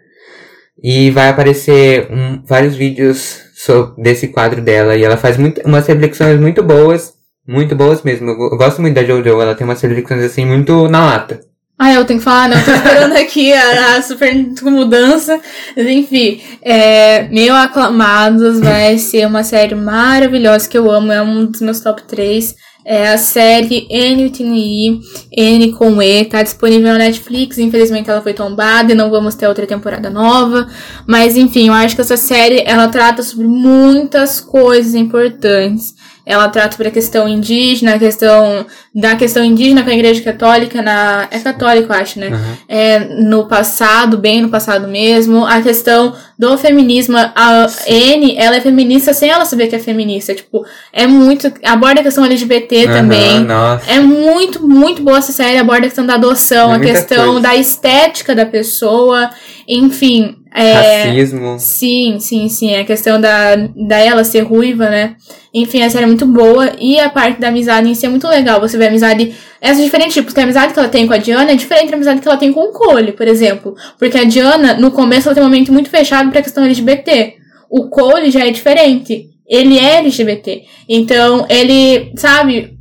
E vai aparecer um, vários vídeos so- desse quadro dela. E ela faz muito, umas reflexões muito boas. Muito boas mesmo. Eu gosto muito da Jojo. Ela tem umas reflexões assim muito na lata. Ah, eu tenho que falar, não, tô esperando <laughs> aqui a, a super mudança. Mas, enfim, é, Meu Aclamados vai ser uma série maravilhosa que eu amo, é um dos meus top 3. É a série N with I, N com E, tá disponível na Netflix. Infelizmente ela foi tombada e não vamos ter outra temporada nova. Mas enfim, eu acho que essa série ela trata sobre muitas coisas importantes. Ela trata sobre a questão indígena, a questão da questão indígena com a Igreja Católica na é católico, acho, né? Uhum. É, no passado, bem no passado mesmo, a questão do feminismo, a N, ela é feminista sem ela saber que é feminista, tipo, é muito, aborda a questão LGBT também. Aham, nossa. É muito, muito boa essa série, aborda a questão da adoção, É a questão coisa. da estética da pessoa, enfim, é, Racismo. Sim, sim, sim. A questão da, da ela ser ruiva, né? Enfim, a série é muito boa. E a parte da amizade em si é muito legal. Você vê a amizade. Essas diferentes tipos. Que a amizade que ela tem com a Diana é diferente da amizade que ela tem com o Cole, por exemplo. Porque a Diana, no começo, ela tem um momento muito fechado pra questão LGBT. O Cole já é diferente. Ele é LGBT. Então, ele, sabe,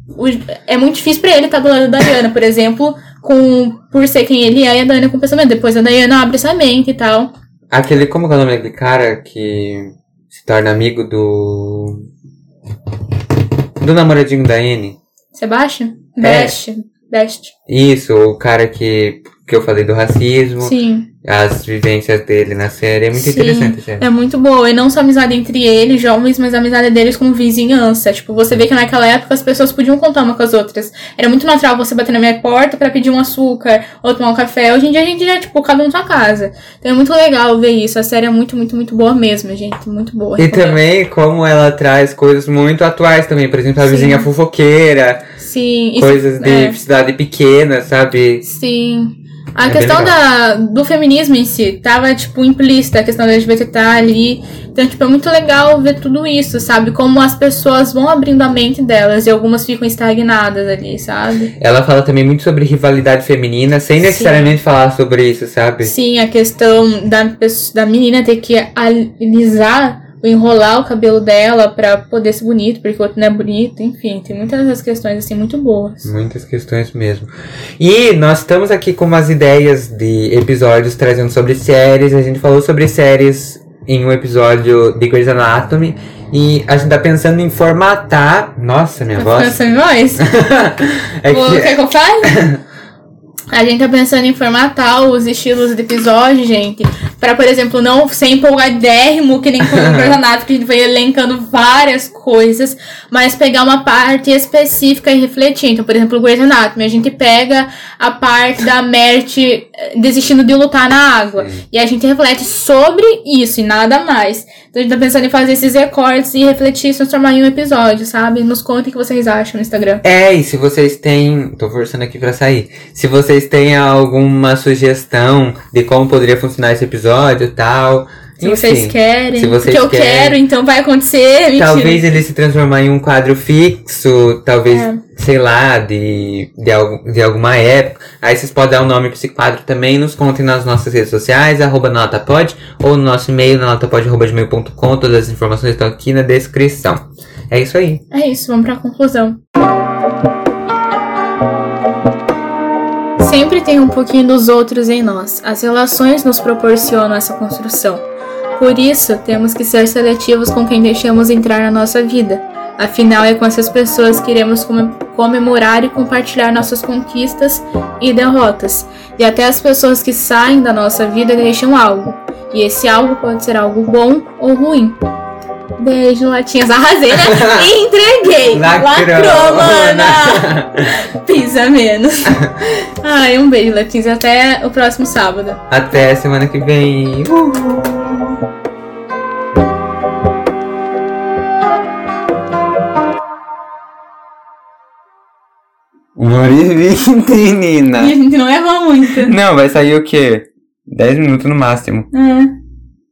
é muito difícil pra ele estar do lado da Diana, por exemplo, com, por ser quem ele é e a Diana com o pensamento. Depois a Diana abre essa mente e tal. Aquele, como é o nome daquele cara que se torna amigo do. Do namoradinho da Anne? Sebastian? É. Best. Best. Isso, o cara que, que eu falei do racismo, Sim. As vivências dele na série. É muito Sim. interessante, gente. É muito boa. E não só a amizade entre eles, jovens, mas a amizade deles com vizinhança. Tipo, você vê que naquela época as pessoas podiam contar uma com as outras. Era muito natural você bater na minha porta pra pedir um açúcar ou tomar um café. Hoje em dia a gente já, tipo, cada um na sua casa. Então é muito legal ver isso. A série é muito, muito, muito boa mesmo, gente. Muito boa. E também como ela traz coisas muito atuais também. Por exemplo, a Sim. vizinha fofoqueira, Sim. isso- coisas de é. cidade pequena, sabe? Sim. A É questão da, do feminismo em si tava, tipo, implícita, a questão da LGBT tá ali. Então, tipo, é muito legal ver tudo isso, sabe? Como as pessoas vão abrindo a mente delas e algumas ficam estagnadas ali, sabe? Ela fala também muito sobre rivalidade feminina, sem Sim. necessariamente falar sobre isso, sabe? Sim, a questão da, da menina ter que alisar, enrolar o cabelo dela pra poder ser bonito, porque o outro não é bonito. Enfim, tem muitas dessas questões, assim, muito boas. Muitas questões mesmo. E nós estamos aqui com umas ideias de episódios trazendo sobre séries. A gente falou sobre séries em um episódio de Grey's Anatomy. E a gente tá pensando em formatar. Nossa, minha Tá voz. pensando em voz? <laughs> É que- Quer que eu fale? <laughs> A gente tá pensando em formatar os estilos de episódio, gente. Pra, por exemplo, não ser empolgadérrimo, que nem com o <laughs> personagem, que a gente vai elencando várias coisas, mas pegar uma parte específica e refletir. Então, por exemplo, o Grey's Anatomy, a gente pega a parte da Mert eh, desistindo de lutar na água. E a gente reflete sobre isso e nada mais. Então a gente tá pensando em fazer esses recortes e refletir e transformar em um episódio, sabe? Nos contem o que vocês acham no Instagram. É, e se vocês têm. Tô forçando aqui pra sair. Se vocês têm alguma sugestão de como poderia funcionar esse episódio e tal. Se enfim, vocês querem. se vocês porque eu querem. quero, então vai acontecer. Mentira. Talvez ele se transformar em um quadro fixo, talvez, É. sei lá, de, de, de alguma época. Aí vocês podem dar um nome pra esse quadro também. Nos contem nas nossas redes sociais, arroba notapod, ou no nosso e-mail, na notapod.gmail.com. Todas as informações estão aqui na descrição. É isso aí. É isso, vamos pra conclusão. Sempre tem um pouquinho dos outros em nós. As relações nos proporcionam essa construção. Por isso, temos que ser seletivos com quem deixamos entrar na nossa vida. Afinal, é com essas pessoas que iremos come- comemorar e compartilhar nossas conquistas e derrotas. E até as pessoas que saem da nossa vida deixam algo. E esse algo pode ser algo bom ou ruim. Beijo, latinhas. Arrasei, <laughs> né? Entreguei. Lacrou, mana. <laughs> Pisa menos. Ai, um beijo, latinhas. Até o próximo sábado. Até semana que vem. Uh! Uma hora e vinte, menina. E a gente não errou muito. Não, vai sair o quê? 10 minutos no máximo. É.